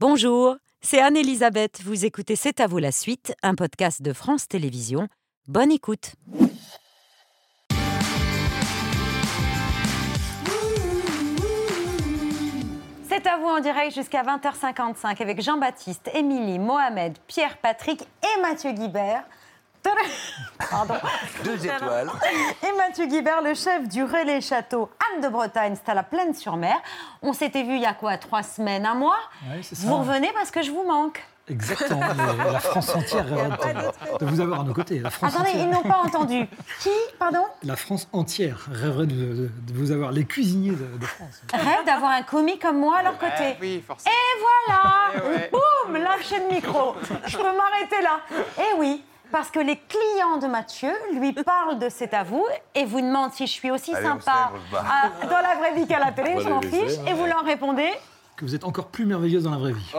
Bonjour, c'est Anne-Elisabeth. Vous écoutez C'est à vous la suite, un podcast de France Télévisions. Bonne écoute. C'est à vous en direct jusqu'à 20h55 avec Jean-Baptiste, Émilie, Mohamed, Pierre, Patrick et Mathieu Guibert. Pardon. Deux étoiles. Et Mathieu Guibert, le chef du relais château Anne de Bretagne, c'est à la Plaine-sur-Mer. On s'était vu il y a quoi Trois semaines, un mois Oui, c'est ça. Vous revenez parce que je vous manque. Exactement. la France entière rêverait de, vous avoir à nos côtés. La France Attendez, entière, ils n'ont pas entendu. Qui Pardon la France entière rêverait de, de- de vous avoir, les cuisiniers de, de France. Rêve d'avoir un commis comme moi à leur côté. Oui, forcément. Et voilà Eh ouais. Boum Lâcher le micro. Je peux m'arrêter là. Et oui, parce que les clients de Mathieu lui parlent de C'est à vous et vous demandent si je suis aussi Allez, sympa à- dans la vraie vie qu'à la télé, je m'en fiche. Et vous leur répondez Que vous êtes encore plus merveilleuse dans la vraie vie.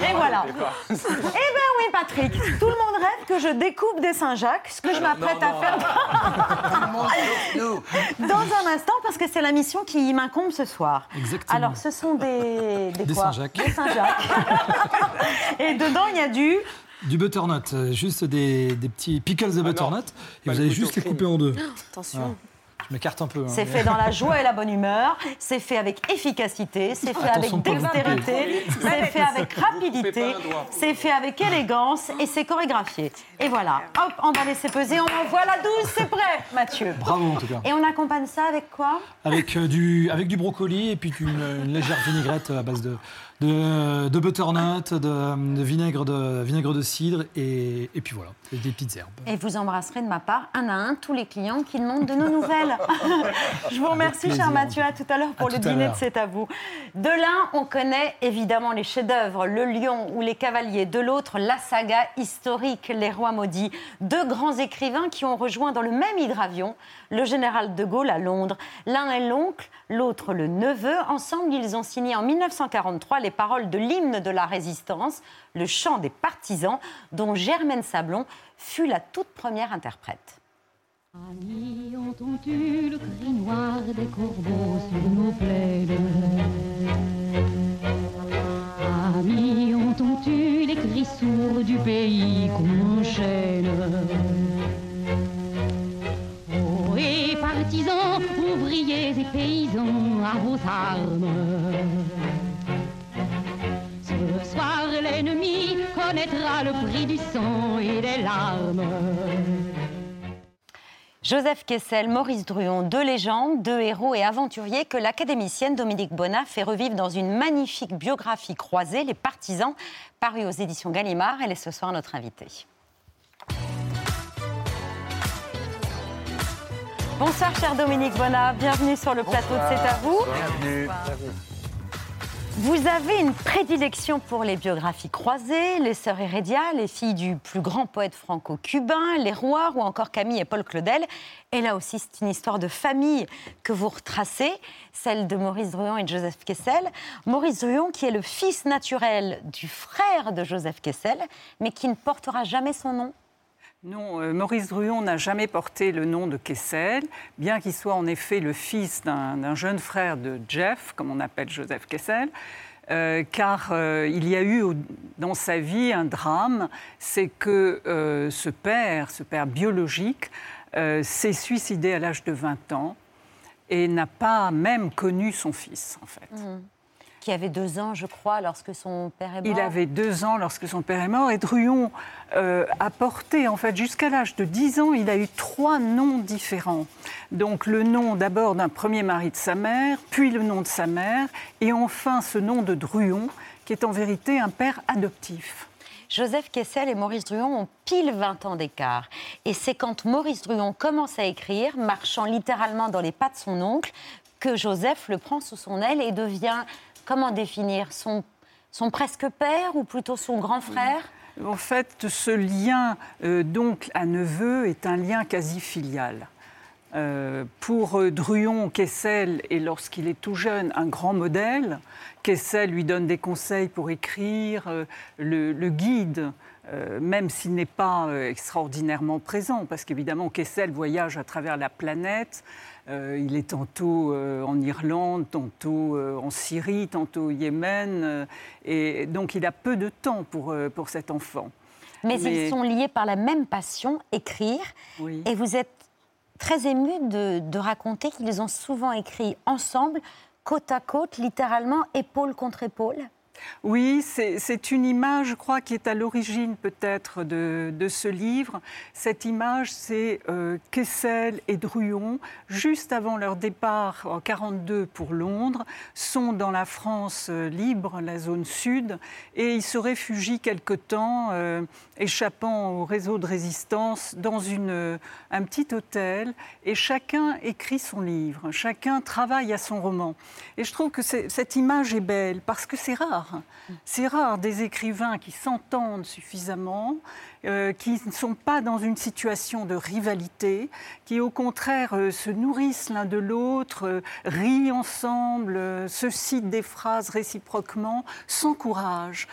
Et voilà. Eh ben oui, Patrick, tout le monde rêve que je découpe des Saint-Jacques, ce que je m'apprête à faire dans un instant, parce que c'est la mission qui m'incombe ce soir. Exactement. Alors, ce sont des... Des, Saint-Jacques. Des Saint-Jacques. Et dedans, il y a du... Du butternut, euh, juste des, des petits pickles de butternut. et vous allez juste les couper en deux. Attention. Je m'écarte un peu. hein, C'est mais- fait dans la joie et la bonne humeur, c'est fait avec efficacité, c'est fait Attention avec dextérité, c'est fait avec rapidité, c'est fait avec élégance et c'est chorégraphié. Et voilà, hop, on va laisser peser, on envoie la douce, c'est prêt, Mathieu. Bravo en tout cas. Et on accompagne ça avec quoi? Avec, euh, du, avec du brocoli et puis une, une légère vinaigrette à base de, de, de butternut, de, de vinaigre, de vinaigre de cidre et, et puis voilà, et des petites herbes. Et vous embrasserez de ma part, un à un, tous les clients qui demandent de nos nouvelles. Je vous remercie, cher Mathieu. À tout à l'heure pour À le dîner de. C'est à vous. De l'un, on connaît évidemment les chefs-d'œuvre, Le Lion ou Les Cavaliers. De l'autre, la saga historique Les Rois Maudits. Deux grands écrivains qui ont rejoint dans le même hydravion le général de Gaulle à Londres. L'un est l'oncle, l'autre le neveu. Ensemble, ils ont signé en 1943 les paroles de l'hymne de la résistance, le chant des partisans, dont Germaine Sablon fut la toute première interprète. Amis, entends-tu le cri noir des corbeaux sur nos Amis, entends-tu les cris sourds du pays qu'on enchaîne? Et partisans, ouvriers et paysans, à vos armes Ce soir, l'ennemi connaîtra le prix du sang et des larmes Joseph Kessel, Maurice Druon, deux légendes, deux héros et aventuriers que l'académicienne Dominique Bonnat fait revivre dans une magnifique biographie croisée, Les Partisans, parue aux éditions Gallimard. Elle est ce soir notre invitée. Bonsoir, chère Dominique Bonnat. Bienvenue sur le plateau de C'est à vous. Bienvenue. Vous avez une prédilection pour les biographies croisées, les sœurs Hérédia, les filles du plus grand poète franco-cubain, les rois ou encore Camille et Paul Claudel. Et là aussi, c'est une histoire de famille que vous retracez, celle de Maurice Druon et de Joseph Kessel. Maurice Druon qui est le fils naturel du frère de Joseph Kessel, mais qui ne portera jamais son nom. Non, euh, Maurice Druon n'a jamais porté le nom de Kessel, bien qu'il soit en effet le fils d'un jeune frère de Jeff, comme on appelle Joseph Kessel. euh, car euh, il y a eu dans sa vie un drame, c'est que ce père, ce père biologique, s'est suicidé à l'âge de 20 ans et n'a pas même connu son fils, en fait. Qui avait deux ans, je crois, lorsque son père est mort. Il avait deux ans lorsque son père est mort et Druon euh, a porté, en fait, jusqu'à l'âge de 10 ans, il a eu trois noms différents. Donc le nom d'abord d'un premier mari de sa mère, puis le nom de sa mère, et enfin ce nom de Druon, qui est en vérité un père adoptif. Joseph Kessel et Maurice Druon ont pile 20 ans d'écart. Et c'est quand Maurice Druon commence à écrire, marchant littéralement dans les pas de son oncle, que Joseph le prend sous son aile et devient, comment définir, son, son presque père ou plutôt son grand frère? En fait, ce lien euh, d'oncle à neveu est un lien quasi filial. Euh, pour euh, Druon, Kessel est, lorsqu'il est tout jeune, un grand modèle. Kessel lui donne des conseils pour écrire, euh, le, le guide euh, même s'il n'est pas euh, extraordinairement présent, parce qu'évidemment, Kessel voyage à travers la planète. Euh, il est tantôt en Irlande, tantôt en Syrie, tantôt au Yémen. et donc, il a peu de temps pour, pour cet enfant. Mais, Mais- ils sont liés par la même passion, écrire. Oui. Et vous êtes très ému de, de raconter qu'ils ont souvent écrit ensemble, côte à côte, littéralement, épaule contre épaule. Oui, c'est une image, je crois, qui est à l'origine peut-être de, ce livre. Cette image, c'est euh, Kessel et Druon, juste avant leur départ en 42 pour Londres, sont dans la France euh, libre, la zone sud, et ils se réfugient quelque temps, euh, échappant au réseau de résistance, dans un petit hôtel, et chacun écrit son livre, chacun travaille à son roman. Et je trouve que cette image est belle, parce que c'est rare. C'est rare des écrivains qui s'entendent suffisamment, euh, qui ne sont pas dans une situation de rivalité, qui au contraire euh, se nourrissent l'un de l'autre, euh, rient ensemble, se citent des phrases réciproquement, s'encouragent,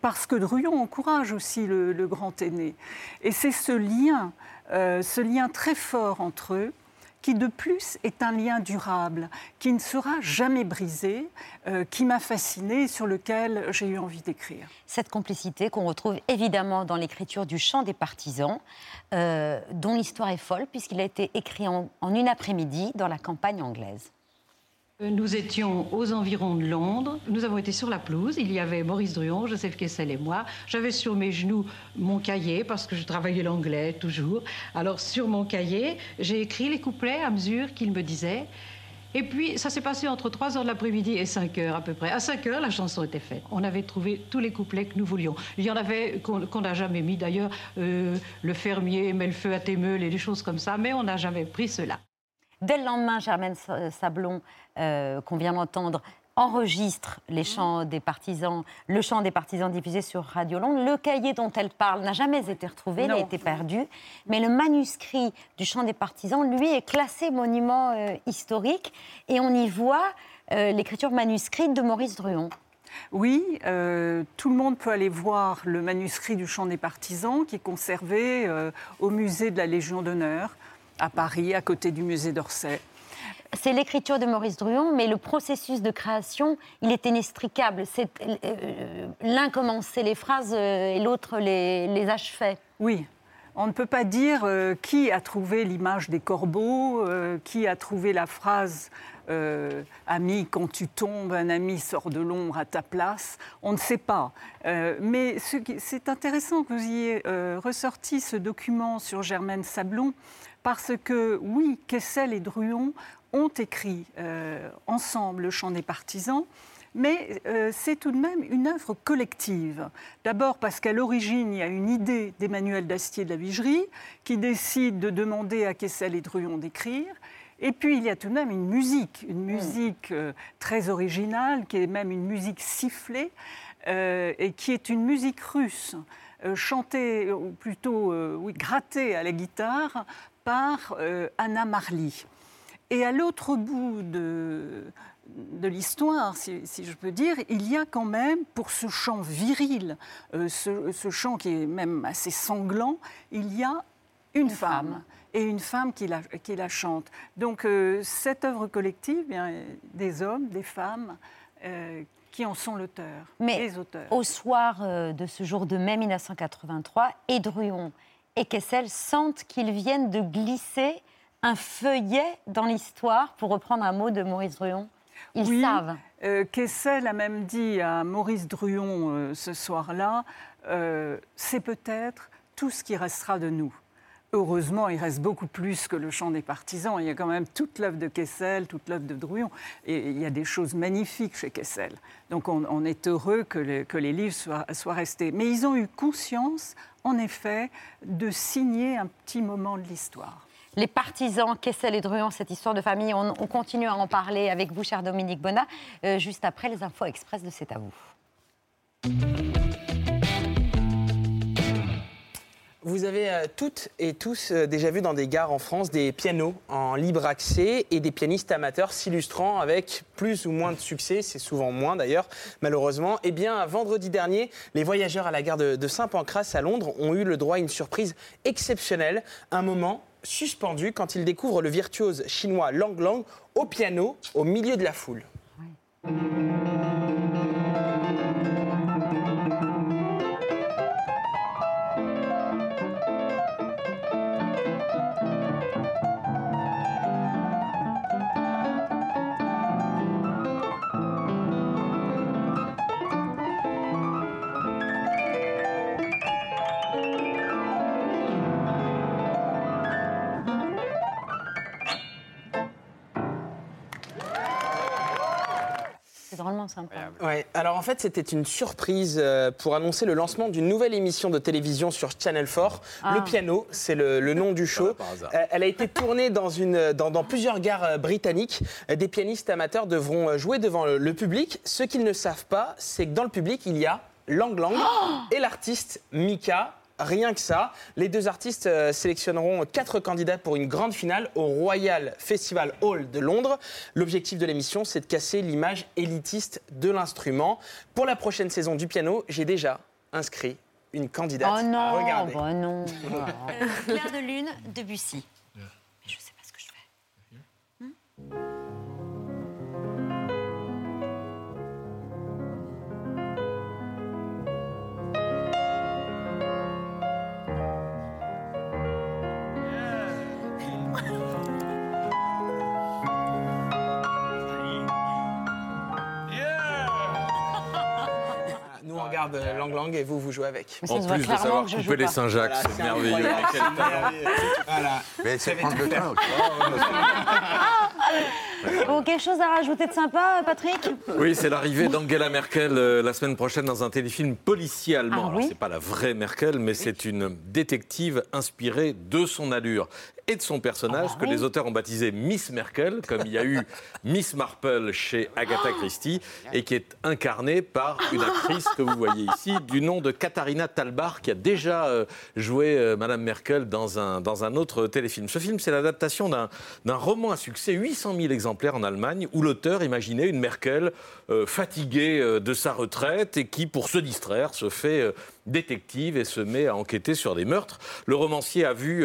parce que Druon encourage aussi le, le grand aîné. Et c'est ce lien, ce lien très fort entre eux, qui de plus est un lien durable, qui ne sera jamais brisé, euh, qui m'a fascinée et sur lequel j'ai eu envie d'écrire. Cette complicité qu'on retrouve évidemment dans l'écriture du Chant des partisans, euh, dont l'histoire est folle, puisqu'il a été écrit en une après-midi dans la campagne anglaise. Nous étions aux environs de Londres. Nous avons été sur la pelouse. Il y avait Maurice Druon, Joseph Kessel et moi. J'avais sur mes genoux mon cahier parce que je travaillais l'anglais toujours. Alors sur mon cahier, j'ai écrit les couplets à mesure qu'il me disait. Et puis, ça s'est passé entre 3 heures de l'après-midi et 5 heures à peu près. À 5 heures, la chanson était faite. On avait trouvé tous les couplets que nous voulions. Il y en avait qu'on n'a jamais mis d'ailleurs. euh, le fermier met le feu à tes meules et des choses comme ça, mais on n'a jamais pris cela. Dès le lendemain, Germaine Sa- Sablon, euh, qu'on vient d'entendre, enregistre les chants des partisans, le chant des partisans diffusé sur Radio Londres. Le cahier dont elle parle n'a jamais été retrouvé, il a Non. été perdu. Mais le manuscrit du chant des partisans, lui, est classé monument euh, historique et on y voit euh, l'écriture manuscrite de Maurice Druon. Oui, euh, tout le monde peut aller voir le manuscrit du Chant des partisans qui est conservé au musée de la Légion d'honneur à Paris, à côté du musée d'Orsay. C'est l'écriture de Maurice Druon, mais le processus de création, il est inextricable. C'est, euh, L'un commençait les phrases euh, et l'autre les, les achevait. Oui. On ne peut pas dire euh, qui a trouvé l'image des corbeaux, qui a trouvé la phrase Ami, quand tu tombes, un ami sort de l'ombre à ta place. On ne sait pas. Mais ce qui- c'est intéressant que vous ayez ressorti ce document sur Germaine Sablon, parce que oui, Kessel et Druon ont écrit euh, ensemble le chant des partisans. Mais euh, c'est tout de même une œuvre collective. D'abord parce qu'à l'origine, il y a une idée d'Emmanuel Dastier de la Vigerie qui décide de demander à Kessel et Druon d'écrire. Et puis il y a tout de même une musique, une musique euh, très originale, qui est même une musique sifflée, euh, et qui est une musique russe, euh, chantée, ou plutôt oui, grattée à la guitare par euh, Anna Marley. Et à l'autre bout de, de l'histoire, si, si je peux dire, il y a quand même, pour ce chant viril, euh, ce, ce chant qui est même assez sanglant, il y a une, femme. femme. Et une femme qui la, qui la chante. Donc euh, cette œuvre collective, bien, des hommes, des femmes, euh, qui en sont l'auteur, les auteurs. Au soir de ce jour de mai 1983, et Druon et Kessel sentent qu'ils viennent de glisser un feuillet dans l'histoire, pour reprendre un mot de Maurice Druon. Ils Oui. savent. Euh, Kessel a même dit à Maurice Druon euh, ce soir-là, euh, c'est peut-être tout ce qui restera de nous. Heureusement, il reste beaucoup plus que le chant des partisans. Il y a quand même toute l'œuvre de Kessel, toute l'œuvre de Druon. Et il y a des choses magnifiques chez Kessel. Donc on, est heureux que, les- livres soient, restés. Mais ils ont eu conscience, en effet, de signer un petit moment de l'histoire. Les partisans, Kessel et Druon, cette histoire de famille, on, on continue à en parler avec vous, cher Dominique Bonnat, euh, juste après les infos express de C'est à vous. Vous avez euh, toutes et tous euh, déjà vu dans des gares en France des pianos en libre accès et des pianistes amateurs s'illustrant avec plus ou moins de succès, c'est souvent moins d'ailleurs, malheureusement. Eh bien, vendredi dernier, les voyageurs à la gare de, de Saint-Pancras à Londres ont eu le droit à une surprise exceptionnelle, un moment suspendu quand ils découvrent le virtuose chinois Lang Lang au piano au milieu de la foule. C'est. Ouais, alors en fait, c'était une surprise euh, pour annoncer le lancement d'une nouvelle émission de télévision sur Channel 4. Ah. Le piano, c'est le, le nom du show. hasard. Euh, elle a été tournée dans, une, dans, dans plusieurs gares euh, britanniques. Des pianistes amateurs devront jouer devant le, le public. Ce qu'ils ne savent pas, c'est que dans le public, il y a Lang Lang et l'artiste Mika. Rien que ça, les deux artistes euh, sélectionneront quatre candidats pour une grande finale au Royal Festival Hall de Londres. L'objectif de l'émission, c'est de casser l'image élitiste de l'instrument. Pour la prochaine saison du piano, j'ai déjà inscrit une candidate. Oh non, Regardez. bah non. Clair de lune, Debussy. Euh, Lang Lang et vous, vous jouez avec. En plus de savoir couper les. Saint-Jacques, Voilà, c'est merveilleux. Quel. Voilà. Mais c'est prendre le train. Bon, quelque chose à rajouter de sympa, Patrick? Oui, c'est l'arrivée d'Angela Merkel euh, la semaine prochaine dans un téléfilm policier allemand. Ah Alors, oui c'est pas la vraie Merkel, mais c'est une détective inspirée de son allure et de son personnage Ah bah que oui. les auteurs ont baptisé Miss Merkel, comme il y a eu Miss Marple chez Agatha Christie, et qui est incarnée par une actrice que vous voyez ici, du nom de Katharina Talbar, qui a déjà euh, joué euh, Madame Merkel dans un, dans un autre téléfilm. Ce film, c'est l'adaptation d'un d'un roman à succès, 800 000 exemplaires en Allemagne, où l'auteur imaginait une Merkel euh, fatiguée de sa retraite et qui, pour se distraire, se fait détective et se met à enquêter sur des meurtres. Le romancier a vu...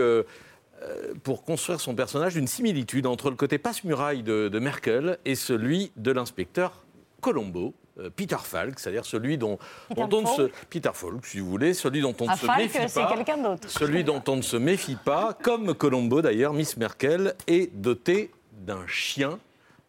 euh, pour construire son personnage une similitude entre le côté passe-muraille de, de Merkel et celui de l'inspecteur Colombo, euh, Peter Falk, c'est-à-dire celui dont, Peter dont on ne se Falk Peter Falk, si vous voulez, celui dont on Ah, ne se Falk, méfie c'est pas. quelqu'un d'autre. Celui dont on ne se méfie pas, comme Colombo d'ailleurs, Miss Merkel est dotée d'un chien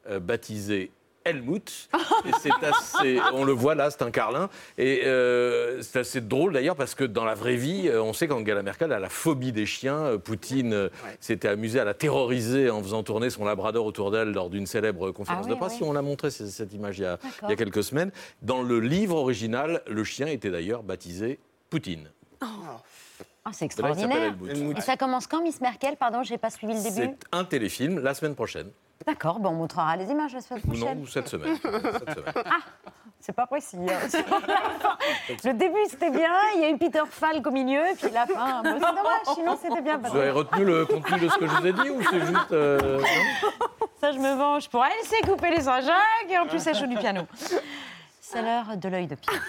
euh, baptisé Helmut. Et c'est assez, on le voit là, c'est un carlin. Et euh, c'est assez drôle d'ailleurs parce que dans la vraie vie, euh, on sait qu'Angela Merkel a la phobie des chiens. Euh, Poutine s'était amusé à la terroriser en faisant tourner son labrador autour d'elle lors d'une célèbre conférence Ah oui, de presse. oui. On l'a montré cette image il y, a, D'accord. il y a quelques semaines. Dans le livre original, le chien était d'ailleurs baptisé Poutine. Ah, c'est extraordinaire. Et ça commence quand, Miss Merkel? Pardon, j'ai pas suivi le début. C'est un téléfilm la semaine prochaine. D'accord, bon, on montrera les images la semaine non, prochaine. ou cette semaine. Cette semaine. C'est pas précis. hein. Le début, c'était bien. Il y a eu Peter Falk au milieu, puis la fin. bon, c'est dommage, sinon c'était bien. Vous avez retenu le contenu de ce que je vous ai dit ou c'est juste. euh, non Ça, je me venge pour elle. C'est couper les Saint-Jacques et en plus, elle joue du piano. C'est l'heure de l'œil de Pierre.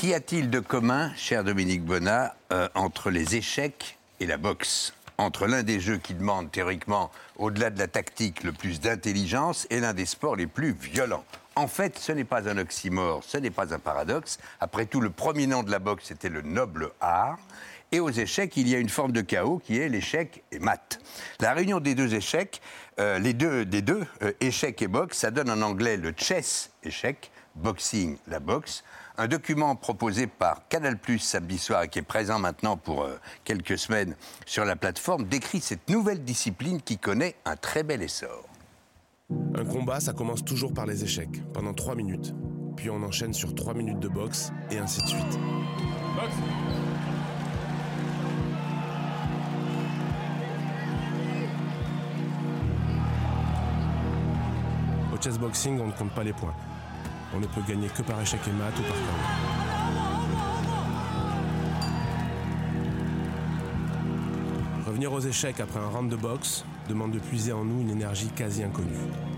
Qu'y a-t-il de commun, cher Dominique Bonnat, euh, entre les échecs et la boxe? Entre l'un des jeux qui demande théoriquement, au-delà de la tactique, le plus d'intelligence et l'un des sports les plus violents. En fait, ce n'est pas un oxymore, ce n'est pas un paradoxe. Après tout, le premier nom de la boxe était le noble art. Et aux échecs, il y a une forme de chaos qui est l'échec et mat. La réunion des deux échecs, euh, les deux, des deux, euh, échec et boxe, ça donne en anglais le chess échec, boxing la boxe. Un document proposé par Canal samedi soir qui est présent maintenant pour euh, quelques semaines sur la plateforme décrit cette nouvelle discipline qui connaît un très bel essor. Un combat, ça commence toujours par les échecs, pendant 3 minutes. Puis on enchaîne sur 3 minutes de boxe, et ainsi de suite. Au chessboxing, on ne compte pas les points. On ne peut gagner que par échec et mat ou par chaos. Revenir aux échecs après un round de boxe demande de puiser en nous une énergie quasi inconnue.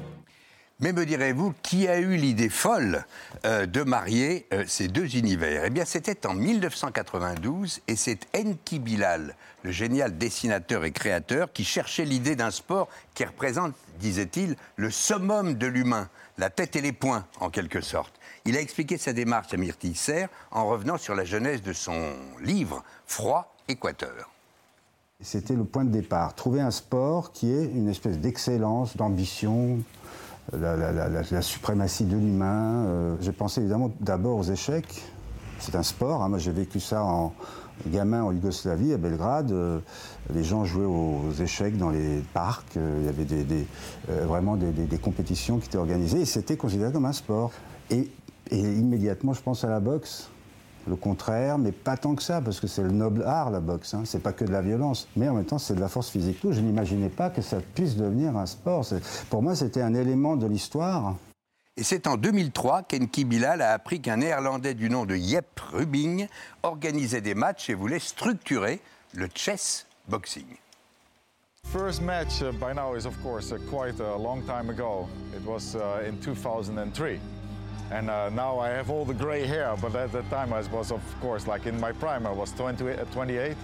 Mais me direz-vous, qui a eu l'idée folle euh, de marier euh, ces deux univers? Eh bien, c'était en 1992 et c'est Enki Bilal, le génial dessinateur et créateur, qui cherchait l'idée d'un sport qui représente, disait-il, le summum de l'humain, la tête et les poings, en quelque sorte. Il a expliqué sa démarche à Myrtille Serre en revenant sur la genèse de son livre Froid Équateur. C'était le point de départ. Trouver un sport qui est une espèce d'excellence, d'ambition, la, suprématie de l'humain. Euh, j'ai pensé évidemment d'abord aux échecs. C'est un sport. hein. Moi, j'ai vécu ça en gamin en Yougoslavie, à Belgrade. Euh, les gens jouaient aux échecs dans les parcs. Euh, il y avait des, vraiment des, compétitions qui étaient organisées et c'était considéré comme un sport. Et immédiatement, je pense à la boxe. Le contraire, mais pas tant que ça, parce que c'est le noble art, la boxe. Hein. C'est pas que de la violence, mais en même temps, c'est de la force physique. Tout, je n'imaginais pas que ça puisse devenir un sport. Pour moi, c'était un élément de l'histoire. Et c'est en 2003 qu'Enki Bilal a appris qu'un néerlandais du nom de Jep Rubing organisait des matchs et voulait structurer le chess boxing. First match uh, by now is of course uh, quite a long time ago. It was uh, in 2003. And uh, now I have all the gray hair, but at that time I was of course like in my prime, I was 20, uh, 28.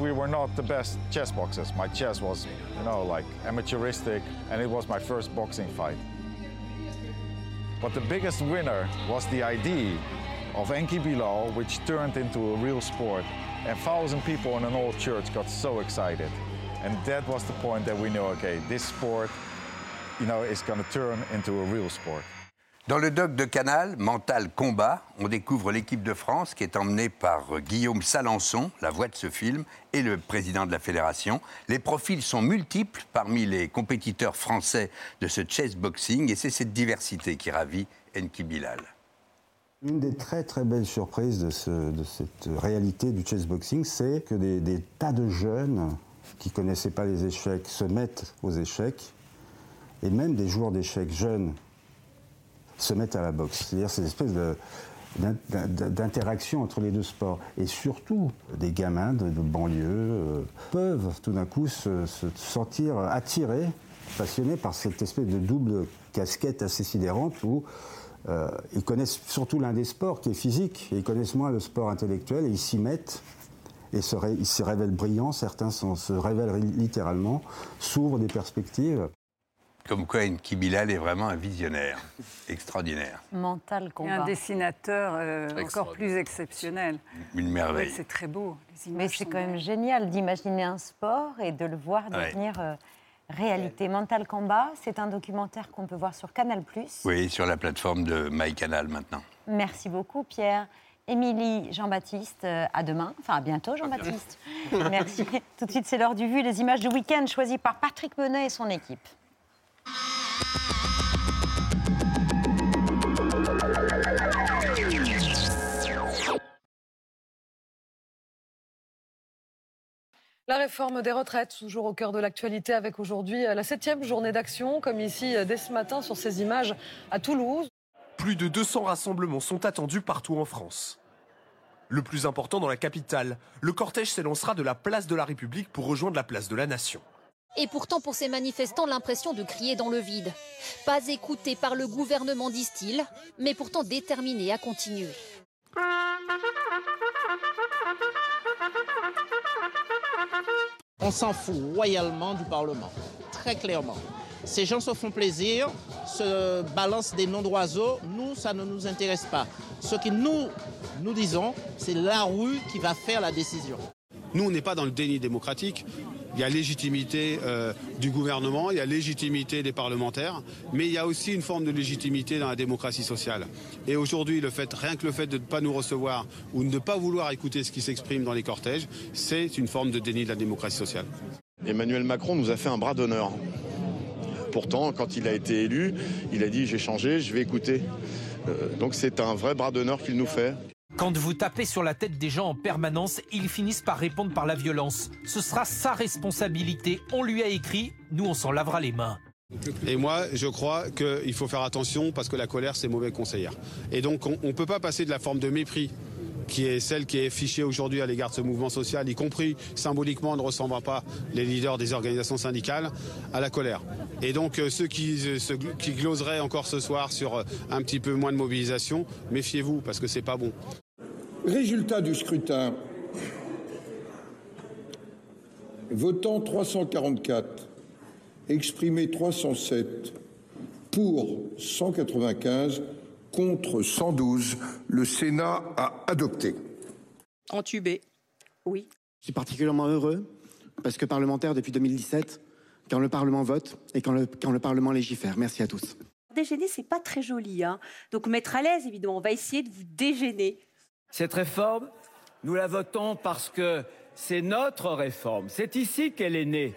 We were not the best chess boxers. My chess was, you know, like amateuristic, and it was my first boxing fight. But the biggest winner was the idea of Enki Bilal, which turned into a real sport. And thousand people in an old church got so excited. And that was the point that we knew, okay, this sport, you know, is going to turn into a real sport. Dans le doc de Canal, Mental Combat, on découvre l'équipe de France qui est emmenée par euh, Guillaume Salançon, la voix de ce film, et le président de la fédération. Les profils sont multiples parmi les compétiteurs français de ce chess boxing et c'est cette diversité qui ravit Enki Bilal. Une des très très belles surprises de, ce- de cette réalité du chessboxing, c'est que des, des tas de jeunes qui connaissaient pas les échecs se mettent aux échecs, et même des joueurs d'échecs jeunes se mettent à la boxe. C'est-à-dire cette espèce de- d'in- d'in- d'interaction entre les deux sports. Et surtout, des gamins de, banlieue euh, peuvent tout d'un coup se, se sentir attirés, passionnés par cette espèce de double casquette assez sidérante où euh, ils connaissent surtout l'un des sports qui est physique, et ils connaissent moins le sport intellectuel, et ils s'y mettent, et ils se révèlent brillants, certains se révèlent littéralement, s'ouvrent des perspectives. Comme quoi Enki Bilal est vraiment un visionnaire extraordinaire, Mental Et un combat. dessinateur euh, encore plus exceptionnel. une merveille. C'est très beau. Les Mais c'est quand même génial d'imaginer un sport et de le voir Ouais. devenir euh, réalité. Mental Combat, c'est un documentaire qu'on peut voir sur Canal+. Oui, sur la plateforme de MyCanal maintenant. Merci beaucoup, Pierre. Émilie, Jean-Baptiste, euh, à demain. Enfin, à bientôt, Jean-Baptiste. Merci. Tout de suite, c'est l'heure du vu. Les images du week-end choisies par Patrick Menet et son équipe. La réforme des retraites, toujours au cœur de l'actualité, avec aujourd'hui euh, la septième journée d'action, comme ici euh, dès ce matin sur ces images à Toulouse. Plus de 200 rassemblements sont attendus partout en France. Le plus important dans la capitale, le cortège s'élancera de la place de la République pour rejoindre la place de la Nation. Et pourtant, pour ces manifestants, l'impression de crier dans le vide. Pas écoutés par le gouvernement, disent-ils, mais pourtant déterminés à continuer. On s'en fout royalement du Parlement, très clairement. Ces gens se font plaisir, se balancent des noms d'oiseaux. Nous, ça ne nous intéresse pas. Ce que nous, nous disons, c'est la rue qui va faire la décision. Nous, on n'est pas dans le déni démocratique. Il y a légitimité euh, du gouvernement, il y a légitimité des parlementaires, mais il y a aussi une forme de légitimité dans la démocratie sociale. Et aujourd'hui, le fait, rien que le fait de ne pas nous recevoir ou de ne pas vouloir écouter ce qui s'exprime dans les cortèges, c'est une forme de déni de la démocratie sociale. Emmanuel Macron nous a fait un bras d'honneur. Pourtant, quand il a été élu, il a dit j'ai changé, je vais écouter. Euh, donc c'est un vrai bras d'honneur qu'il nous fait. Quand vous tapez sur la tête des gens en permanence, ils finissent par répondre par la violence. Ce sera sa responsabilité. On lui a écrit, nous on s'en lavera les mains. Et moi, je crois qu'il faut faire attention parce que la colère, c'est mauvais conseillère. Et donc, on ne peut pas passer de la forme de mépris qui est celle qui est fichée aujourd'hui à l'égard de ce mouvement social, y compris symboliquement ne ressemble pas les leaders des organisations syndicales, à la colère. Et donc euh, ceux qui, euh, qui gloseraient encore ce soir sur euh, un petit peu moins de mobilisation, méfiez-vous parce que c'est pas bon. Résultat du scrutin. Votant 344, exprimé 307, pour 195, contre 112, le Sénat a adopté. Entubé, oui. Je suis particulièrement heureux parce que parlementaire depuis 2017, quand le Parlement vote et quand le, quand le Parlement légifère. Merci à tous. Dégêner, c'est pas très joli. Hein. Donc mettre à l'aise, évidemment, on va essayer de vous dégêner. Cette réforme, nous la votons parce que c'est notre réforme. C'est ici qu'elle est née.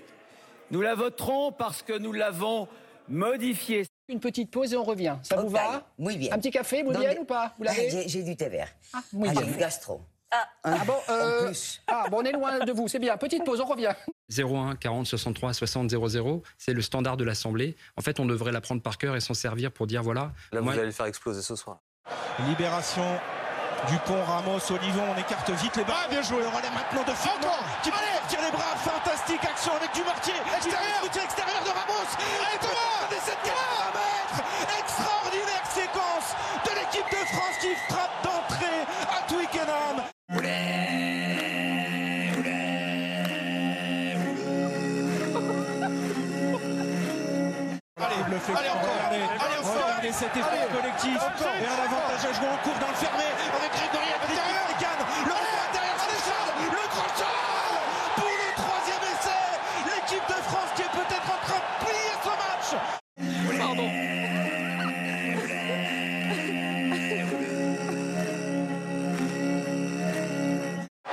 Nous la voterons parce que nous l'avons modifiée. Une petite pause et on revient. Ça vous va Muy bien. Un petit café, Non, Moudienne, mais- ou pas Vous Ah, l'avez J'ai j'ai du thé vert. Ah, muy Ah, bien. j'ai du gastro. Ah bon, euh, En plus. ah, bon, on est loin de vous, c'est bien. Petite pause, on revient. 01 40 63 60 00, c'est le standard de l'Assemblée. En fait, on devrait l'apprendre par cœur et s'en servir pour dire voilà. Là, moi- vous allez le faire exploser ce soir. Libération du pont Ramos, Olivon, on écarte vite les bras. bien joué. Le relais maintenant de Fernand qui tire les bras. Fantastique action avec Dumartier. Extérieur. extérieur de Ramos. Allez Thomas Des 7 mètres. Extraordinaire séquence de l'équipe de France qui frappe d'entrée à Twickenham. Allez, allez encore, regardez cet effort collectif et un avantage à jouer en cours dans le fermé avec Grégory Abdicane, le revers derrière Séchal, le crochet pour le troisième essai, l'équipe de France qui est peut-être en train de plier ce match. Pardon.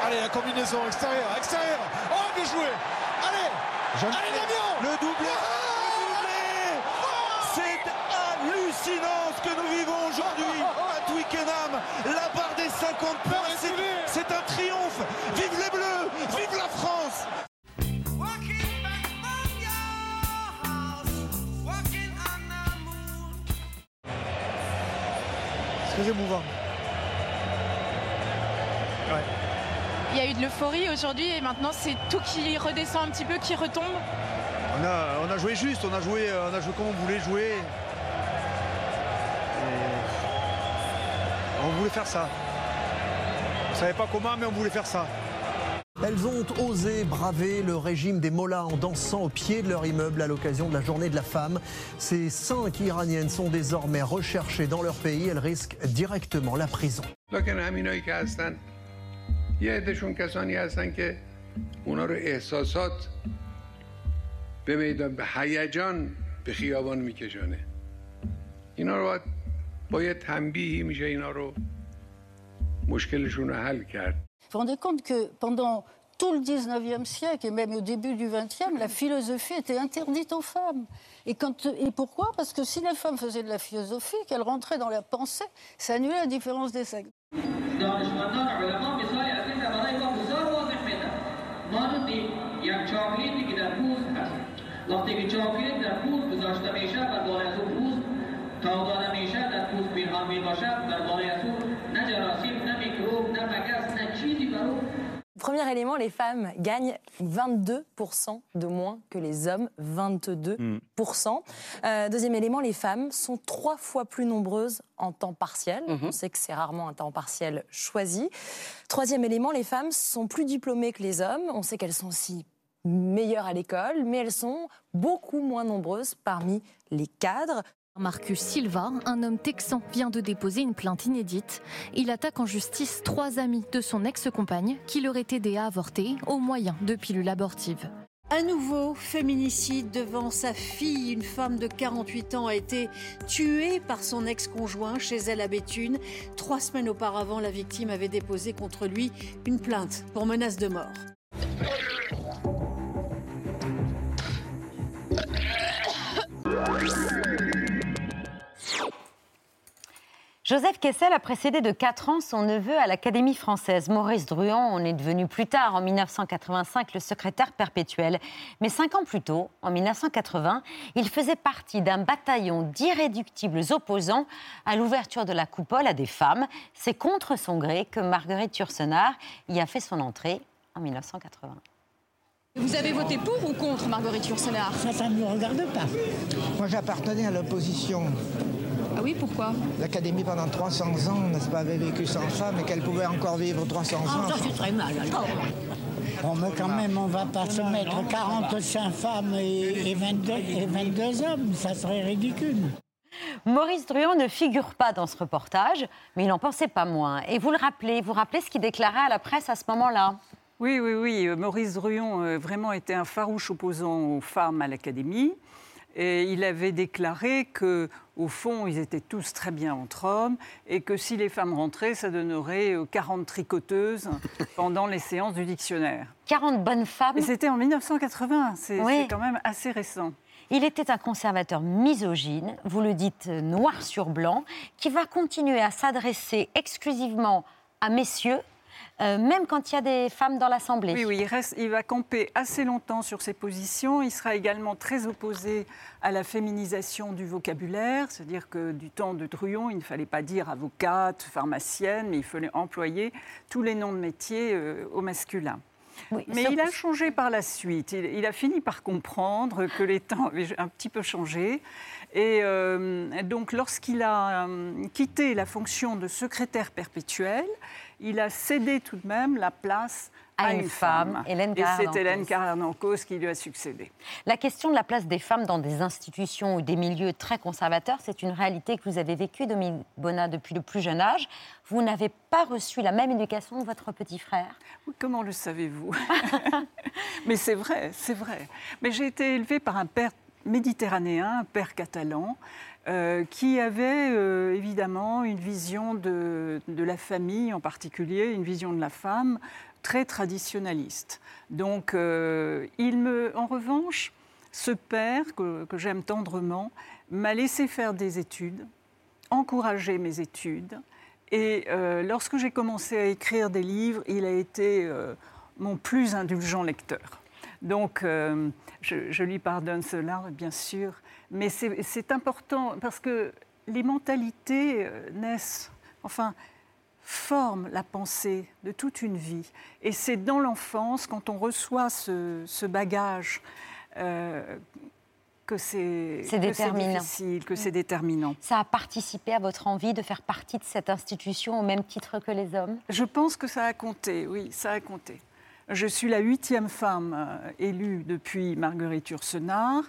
Allez, la combinaison extérieure, extérieure. Oh, bien joué. Allez, allez Damien, le doublé. Le doublé. C'est hallucinant ce que nous vivons aujourd'hui à Twickenham. La barre des 50 points, c'est- un triomphe. Vive les Bleus, vive la France. C'est très émouvant. Ouais. Il y a eu de l'euphorie aujourd'hui et maintenant c'est tout qui redescend un petit peu, qui retombe. On a, on a joué juste, on a joué, euh, on a joué comme on voulait jouer. Et on voulait faire ça. On savait pas comment, mais on voulait faire ça. Elles ont osé braver le régime des mollahs en dansant au pied de leur immeuble à l'occasion de la journée de la femme. Ces cinq Iraniennes sont désormais recherchées dans leur pays. Elles risquent directement la prison. با یه تنبیهی میشه اینا رو مشکلشون رو حل کرد Vous vous rendez compte que pendant tout le 19e siècle et même au début du 20e, la philosophie était interdite aux femmes. Et, quand, et pourquoi Parce que si les femmes faisaient de la philosophie, qu'elles rentraient dans la pensée, ça annulait la différence des sexes. دانشمندان علما مثالی از این زمانه ما بسیار واضح میدن مانند یک چاکلیتی که در پوست هست وقتی که چاکلیت در پوست گذاشته میشه بر بالای از اون پوست تا داده میشه در پوست پنهان می باشد بر بالای از اون نه جراثیم نه میکروب نه مگس نه چیزی بر اون Premier élément, les femmes gagnent 22% de moins que les hommes, 22%. Euh, deuxième élément, les femmes sont trois fois plus nombreuses en temps partiel. On sait que c'est rarement un temps partiel choisi. Troisième élément, les femmes sont plus diplômées que les hommes. On sait qu'elles sont aussi meilleures à l'école, mais elles sont beaucoup moins nombreuses parmi les cadres. Marcus Silva, un homme texan, vient de déposer une plainte inédite. Il attaque en justice trois amis de son ex-compagne qui l'auraient aidé à avorter au moyen de pilules abortives. Un nouveau féminicide devant sa fille. Une femme de 48 ans a été tuée par son ex-conjoint chez elle à Béthune. Trois semaines auparavant, la victime avait déposé contre lui une plainte pour menace de mort. Joseph Kessel a précédé de 4 ans son neveu à l'Académie française. Maurice Druon en est devenu plus tard, en 1985, le secrétaire perpétuel. Mais 5 ans plus tôt, en 1980, il faisait partie d'un bataillon d'irréductibles opposants à l'ouverture de la coupole à des femmes. C'est contre son gré que Marguerite Yourcenar y a fait son entrée en 1980. Vous avez voté pour ou contre Marguerite Yourcenar? Ça, ça ne me regarde pas. Moi, j'appartenais à l'opposition. Oui, pourquoi L'Académie, pendant 300 ans, n'est-ce pas, avait vécu sans femme et qu'elle pouvait encore vivre 300 ans. Ah, ça, c'est très mal, alors. Bon, mais quand même, on va pas se mettre 45 femmes et, et 22, et 22 hommes. Ça serait ridicule. Maurice Druon ne figure pas dans ce reportage, mais il n'en pensait pas moins. Et vous le rappelez, vous rappelez ce qu'il déclarait à la presse à ce moment-là Oui, oui, oui. Euh, Maurice Druon euh, vraiment était un farouche opposant aux femmes à l'Académie. Et il avait déclaré que, au fond, ils étaient tous très bien entre hommes et que si les femmes rentraient, ça donnerait euh, 40 tricoteuses pendant les séances du dictionnaire. 40 bonnes femmes Et c'était en 1980, c'est Oui. c'est quand même assez récent. Il était un conservateur misogyne, vous le dites euh, noir sur blanc, qui va continuer à s'adresser exclusivement à messieurs, euh, même quand il y a des femmes dans l'Assemblée. Oui, oui, il, reste, il va camper assez longtemps sur ses positions. Il sera également très opposé à la féminisation du vocabulaire, c'est-à-dire que du temps de Druon, il ne fallait pas dire avocate, pharmacienne, mais il fallait employer tous les noms de métiers euh, au masculin. Mais il a changé par la suite. Il, il a fini par comprendre que les temps avaient un petit peu changé. Et euh, donc, lorsqu'il a euh, quitté la fonction de secrétaire perpétuel, il a cédé tout de même la place À à, une une femme, femme. Hélène Et c'est. Hélène Carrère-Dancos qui lui a succédé. La question de la place des femmes dans des institutions ou des milieux très conservateurs, c'est une réalité que vous avez vécue, Dominique Bonnat, depuis le plus jeune âge. Vous n'avez pas reçu la même éducation de votre petit frère. Comment le savez-vous Mais c'est vrai, c'est vrai. Mais j'ai été élevée par un père méditerranéen, un père catalan, euh, qui avait euh, évidemment une vision de, la famille en particulier, une vision de la femme très traditionnaliste. Donc, euh, il me, en revanche, ce père que, j'aime tendrement m'a laissé faire des études, encouragé mes études. Et lorsque j'ai commencé à écrire des livres, il a été mon plus indulgent lecteur. Donc, je lui pardonne cela, bien sûr. Mais c'est important parce que les mentalités euh, naissent, enfin, forment la pensée de toute une vie. Et c'est dans l'enfance, quand on reçoit ce, ce bagage, euh, que c'est difficile, que c'est déterminant. Ça a participé à votre envie de faire partie de cette institution au même titre que les hommes? Je pense que ça a compté, oui, ça a compté. Je suis la huitième femme euh, élue depuis Marguerite Yourcenar.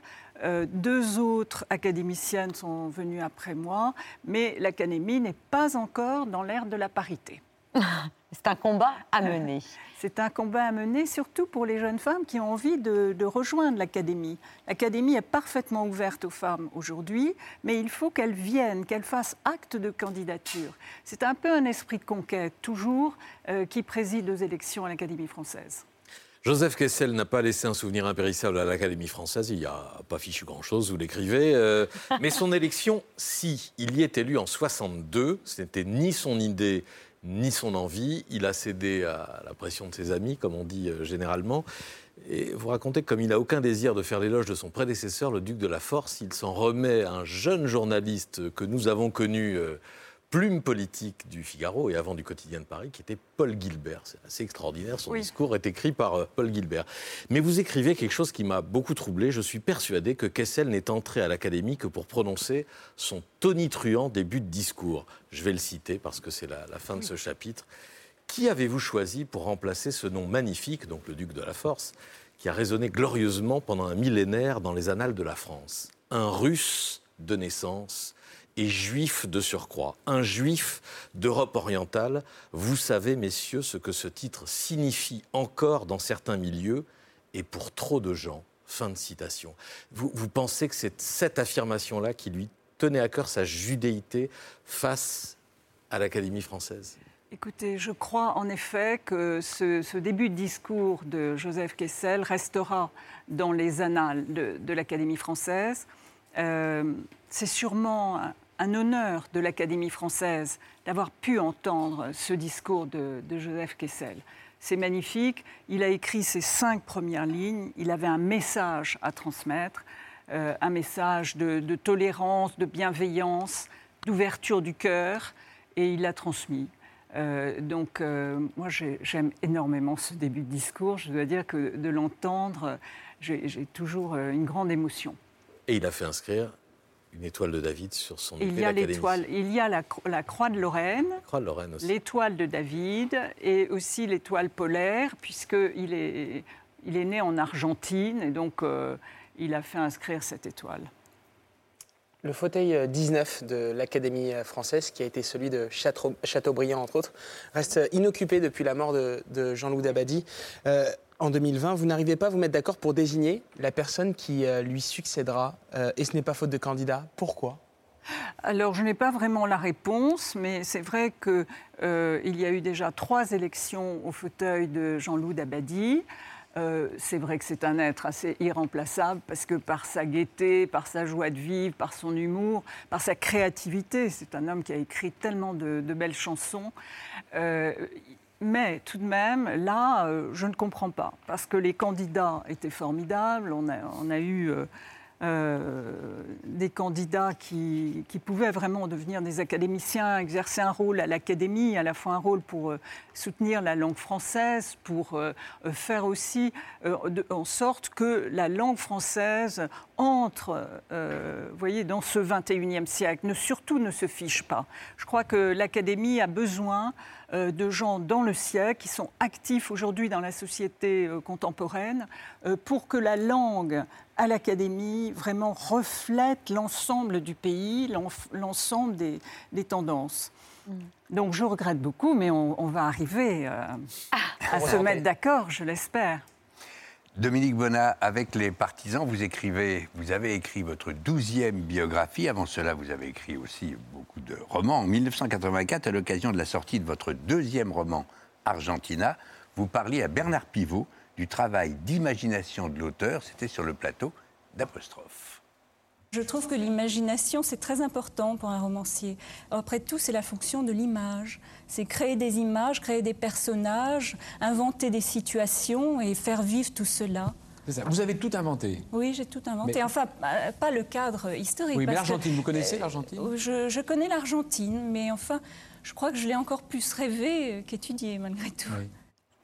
Euh, deux autres académiciennes sont venues après moi, mais l'Académie n'est pas encore dans l'ère de la parité. C'est un combat à mener. C'est un combat à mener, surtout pour les jeunes femmes qui ont envie de, de rejoindre l'Académie. L'Académie est parfaitement ouverte aux femmes aujourd'hui, mais il faut qu'elles viennent, qu'elles fassent acte de candidature. C'est un peu un esprit de conquête, toujours, euh, qui préside aux élections à l'Académie française. Joseph Kessel n'a pas laissé un souvenir impérissable à l'Académie française. Il n'y a pas fichu grand-chose, vous l'écrivez. euh, mais son élection, si, il y est élu en 62. Ce n'était ni son idée, ni son envie. Il a cédé à la pression de ses amis, comme on dit euh, généralement. Et vous racontez que comme il n'a aucun désir de faire l'éloge de son prédécesseur, le duc de la Force, il s'en remet à un jeune journaliste que nous avons connu, euh, plume politique du Figaro et avant du quotidien de Paris, qui était Paul Gilbert. C'est assez extraordinaire, son Oui. discours est écrit par euh, Paul Gilbert. Mais vous écrivez quelque chose qui m'a beaucoup troublé. Je suis persuadé que Kessel n'est entré à l'Académie que pour prononcer son tonitruant début de discours. Je vais le citer parce que c'est la, la fin de ce chapitre. Qui avez-vous choisi pour remplacer ce nom magnifique, donc le duc de la Force, qui a résonné glorieusement pendant un millénaire dans les annales de la France? Un russe de naissance et juif de surcroît, un juif d'Europe orientale. Vous savez, messieurs, ce que ce titre signifie encore dans certains milieux et pour trop de gens. Fin de citation. Vous, pensez que c'est cette affirmation-là qui lui tenait à cœur sa judéité face à l'Académie française? Écoutez, je crois en effet que ce, début de discours de Joseph Kessel restera dans les annales de, de l'Académie française. Euh, c'est sûrement un, honneur de l'Académie française d'avoir pu entendre ce discours de, Joseph Kessel. C'est magnifique. Il a écrit ces cinq premières lignes. Il avait un message à transmettre, euh, un message de, tolérance, de bienveillance, d'ouverture du cœur, et il l'a transmis. Euh, donc, euh, moi, j'ai- j'aime énormément ce début de discours. Je dois dire que de l'entendre, j'ai toujours une grande émotion. Et il a fait inscrire une étoile de David sur son il épée y a l'étoile, il y a la, cro- la croix de Lorraine, Croix de Lorraine aussi. l'étoile de David et aussi l'étoile polaire, puisqu'il est, il est né en Argentine et donc euh, il a fait inscrire cette étoile. Le fauteuil euh, 19 de l'Académie euh, française, qui a été celui de Chateau- Chateaubriand, entre autres, reste euh, inoccupé depuis la mort de, de Jean-Loup Dabadi. Euh, en 2020, vous n'arrivez pas à vous mettre d'accord pour désigner la personne qui euh, lui succédera, euh, et ce n'est pas faute de candidat. Pourquoi? Alors, je n'ai pas vraiment la réponse, mais c'est vrai qu'il y a eu déjà trois élections au fauteuil de Jean-Loup Dabadi. Euh, c'est vrai que c'est un être assez irremplaçable parce que par sa gaieté, par sa joie de vivre, par son humour, par sa créativité, c'est un homme qui a écrit tellement de, belles chansons. Euh, mais tout de même, là, euh, je ne comprends pas, parce que les candidats étaient formidables. On a, on a eu euh, des candidats qui, pouvaient vraiment devenir des académiciens, exercer un rôle à l'académie, à la fois un rôle pour euh, soutenir la langue française, pour euh, faire aussi en sorte que la langue française entre voyez, dans ce 21e siècle, ne, surtout ne se fiche pas. Je crois que l'académie a besoin de gens dans le siècle qui sont actifs aujourd'hui dans la société contemporaine pour que la langue à l'académie vraiment reflète l'ensemble du pays, l'ensemble des, des tendances. Donc je regrette beaucoup, mais on, on va arriver euh, à se mettre d'accord, je l'espère. Dominique Bonnat, avec les partisans, vous écrivez, vous avez écrit votre douzième biographie. Avant cela, vous avez écrit aussi beaucoup de romans. En 1984, à l'occasion de la sortie de votre deuxième roman, Argentina, vous parliez à Bernard Pivot du travail d'imagination de l'auteur. C'était sur le plateau d'Apostrophe. Je trouve que l'imagination, c'est très important pour un romancier. Après tout, c'est la fonction de l'image. C'est créer des images, créer des personnages, inventer des situations et faire vivre tout cela. C'est ça. Vous avez tout inventé. Oui, j'ai tout inventé. Mais- Enfin, pas- pas le cadre historique. Oui, mais l'Argentine, vous connaissez euh, l'Argentine? je, je connais l'Argentine, mais enfin, je crois que je l'ai encore plus rêvé qu'étudié, malgré tout.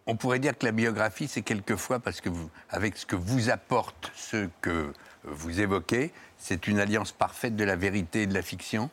On pourrait dire que la biographie, c'est quelquefois, parce que vous, avec ce que vous apporte ce que vous évoquez, c'est une alliance parfaite de la vérité et de la fiction?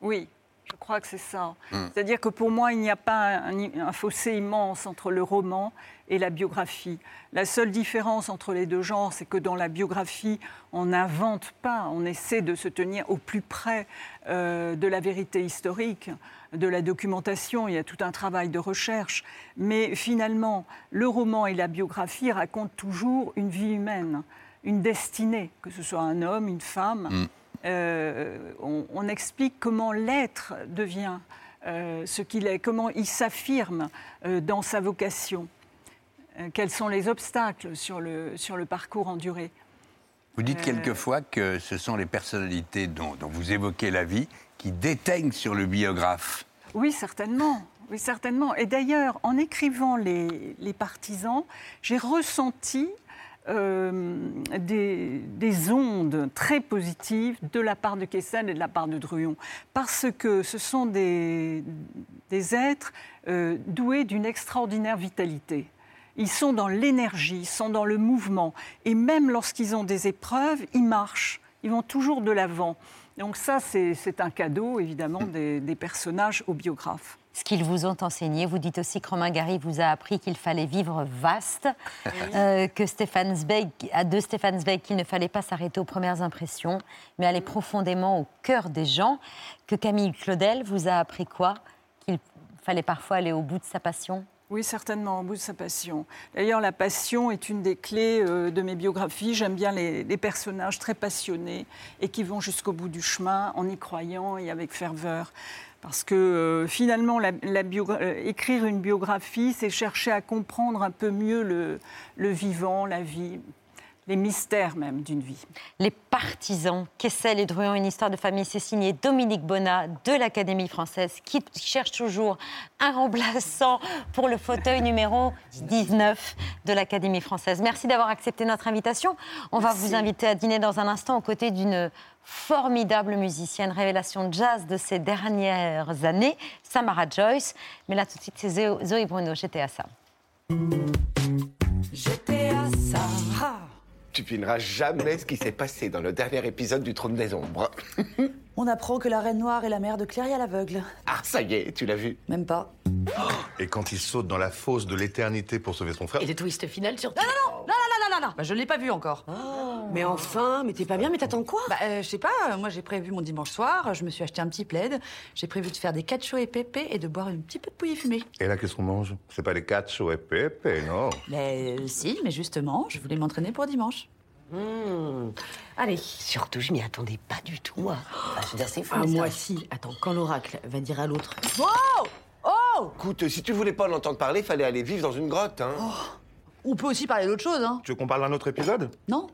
Oui, je crois que c'est ça. Mm. C'est-à-dire que pour moi, il n'y a pas un, un fossé immense entre le roman et la biographie. La seule différence entre les deux genres, c'est que dans la biographie, on n'invente pas, on essaie de se tenir au plus près euh, de la vérité historique, de la documentation, il y a tout un travail de recherche. Mais finalement, le roman et la biographie racontent toujours une vie humaine, une destinée, que ce soit un homme, une femme. Mm. Euh, on, on explique comment l'être devient euh, ce qu'il est, comment il s'affirme euh, dans sa vocation, quels sont les obstacles sur le, sur le parcours enduré. Vous dites quelquefois que ce sont les personnalités dont, dont vous évoquez la vie qui déteignent sur le biographe. Oui, certainement. Oui, certainement. Et d'ailleurs, en écrivant les, les partisans, j'ai ressenti euh, des, des ondes très positives de la part de Kessel et de la part de Druon. Parce que ce sont des, des êtres euh, doués d'une extraordinaire vitalité. Ils sont dans l'énergie, ils sont dans le mouvement. Et même lorsqu'ils ont des épreuves, ils marchent. Ils vont toujours de l'avant. Donc ça, c'est un cadeau, évidemment, des, des personnages aux biographes. Ce qu'ils vous ont enseigné, vous dites aussi que Romain Gary vous a appris qu'il fallait vivre vaste, euh, que Stéphane Zweig, à de Stéphane Zweig qu'il ne fallait pas s'arrêter aux premières impressions, mais aller profondément au cœur des gens, que Camille Claudel vous a appris quoi? Qu'il fallait parfois aller au bout de sa passion? Oui, certainement, au bout de sa passion. D'ailleurs, la passion est une des clés euh, de mes biographies. J'aime bien les, personnages très passionnés et qui vont jusqu'au bout du chemin en y croyant et avec ferveur. Parce que euh, finalement, euh, écrire une biographie, c'est chercher à comprendre un peu mieux le vivant, la vie. Les mystères même d'une vie. Les partisans, Kessel et Druon, une histoire de famille, c'est signé Dominique Bonnat de l'Académie française qui cherche toujours un remplaçant pour le fauteuil numéro 19 de l'Académie française. Merci d'avoir accepté notre invitation. On va vous inviter à dîner dans un instant aux côtés d'une formidable musicienne, révélation de jazz de ces dernières années, Samara Joyce. Mais là tout de suite, c'est Zoé Bruno, j'étais à ça. J'étais à ça. Tu devineras jamais ce qui s'est passé dans le dernier épisode du Trône des Ombres. On apprend que la Reine Noire est la mère de Cléry à l'aveugle. Ah, ça y est, tu l'as vu Même pas. Et quand il saute dans la fosse de l'éternité pour sauver son frère. Et le twist final sur. Non, non, non, non, non, Bah, je l'ai pas vu encore. Mais enfin, mais t'es pas bien, mais t'attends quoi? Bah, euh, je sais pas, moi j'ai prévu mon dimanche soir, je me suis acheté un petit plaid, j'ai prévu de faire des cachos et pépé et de boire un petit peu de pouilly fumé. Et là, qu'est-ce qu'on mange? C'est pas les cacho et pépé, non? Mais euh, si, mais justement, je voulais m'entraîner pour dimanche. Hmm. Allez, surtout, je m'y attendais pas du tout, moi. Ah, je veux dire, c'est fou. Ah, ça. moi, si. Attends, quand l'oracle va dire à l'autre. Oh Oh Écoute, si tu voulais pas l'entendre parler, fallait aller vivre dans une grotte, hein. On peut aussi parler d'autre chose, hein Tu veux qu'on parle d'un autre épisode? Non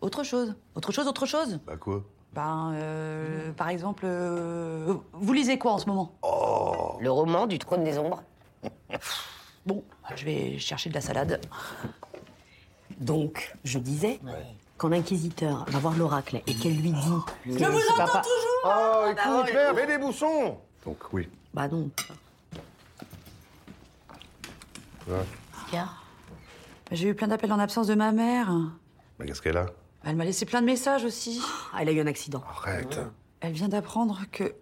Autre chose. Autre chose, autre chose Bah quoi? Ben, euh, par exemple, euh, vous lisez quoi en ce moment? Le roman du trône des ombres. Bon, je vais chercher de la salade. Donc, je disais, quand l'inquisiteur va voir l'oracle et qu'elle lui dit. Je vous entends toujours Oh, écoute, ouais. merde, mets des bouchons Donc oui. Bah non. Ouais. J'ai eu plein d'appels en absence de ma mère. Mais qu'est-ce qu'elle a? Elle m'a laissé plein de messages aussi. Ah, elle a eu un accident. Arrête. Elle vient d'apprendre que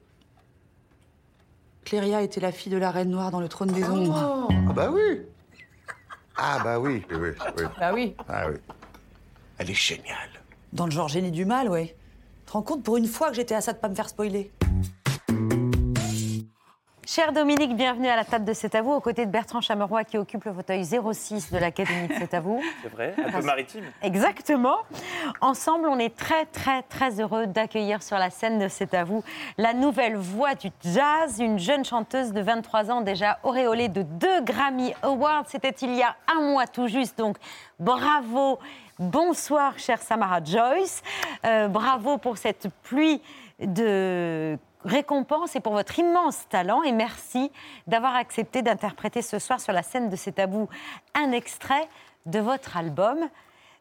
Cléria était la fille de la Reine Noire dans le trône des ombres. Ah bah oui Ah bah oui, oui, oui. oui. Bah oui. Ah oui. Elle est géniale. Dans le genre génie du mal, ouais. Tu te rends compte pour une fois que j'étais à ça de pas me faire spoiler Cher Dominique, bienvenue à la table de C'est à vous, aux côtés de Bertrand Chameroy qui occupe le fauteuil 06 de l'Académie de C'est à vous. C'est vrai, un peu maritime. Exactement. Ensemble, on est très, très, très heureux d'accueillir sur la scène de C'est à vous la nouvelle voix du jazz, une jeune chanteuse de 23 ans déjà auréolée de deux Grammy Awards. C'était il y a un mois tout juste, donc bravo. Bonsoir, chère Samara Joyce. Euh, bravo pour cette pluie de récompenses et pour votre immense talent. Et merci d'avoir accepté d'interpréter ce soir sur la scène de C'est Tabou un extrait de votre album.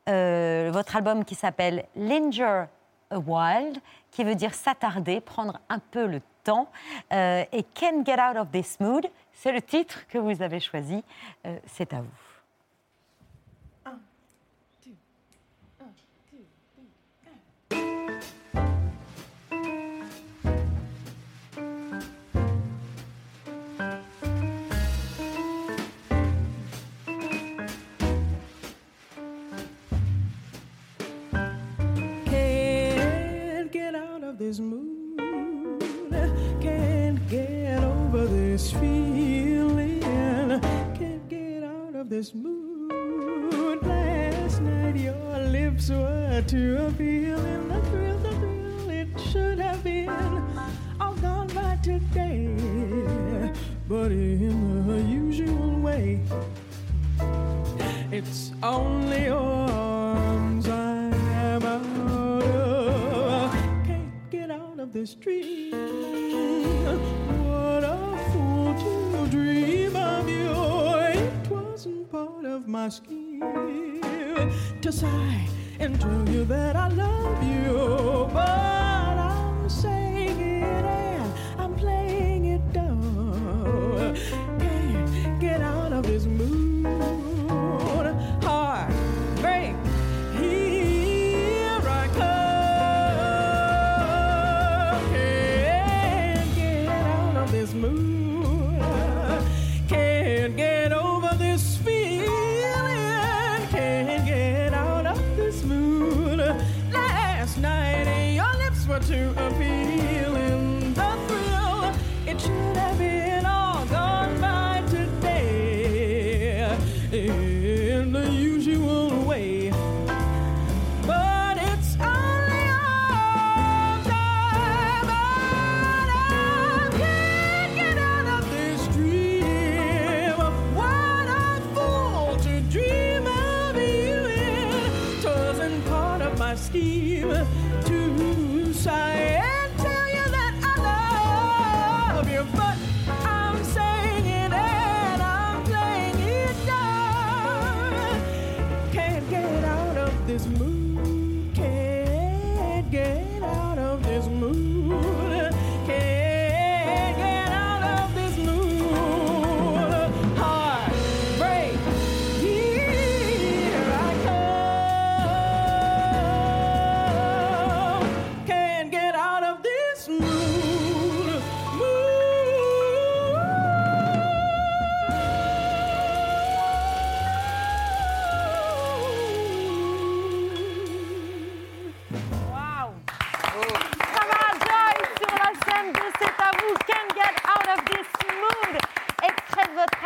Euh, votre album qui s'appelle Linger a Wild, qui veut dire s'attarder, prendre un peu le temps. Euh, et Can't Get Out of This Mood, c'est le titre que vous avez choisi. Euh, c'est à vous. This mood. Can't get over this feeling. Can't get out of this mood. Last night your lips were too appealing. The thrill, the thrill, it should have been all gone by today. But in the usual way, it's only your this dream. What a fool to dream of you. It wasn't part of my scheme to sigh and tell you that I love you. But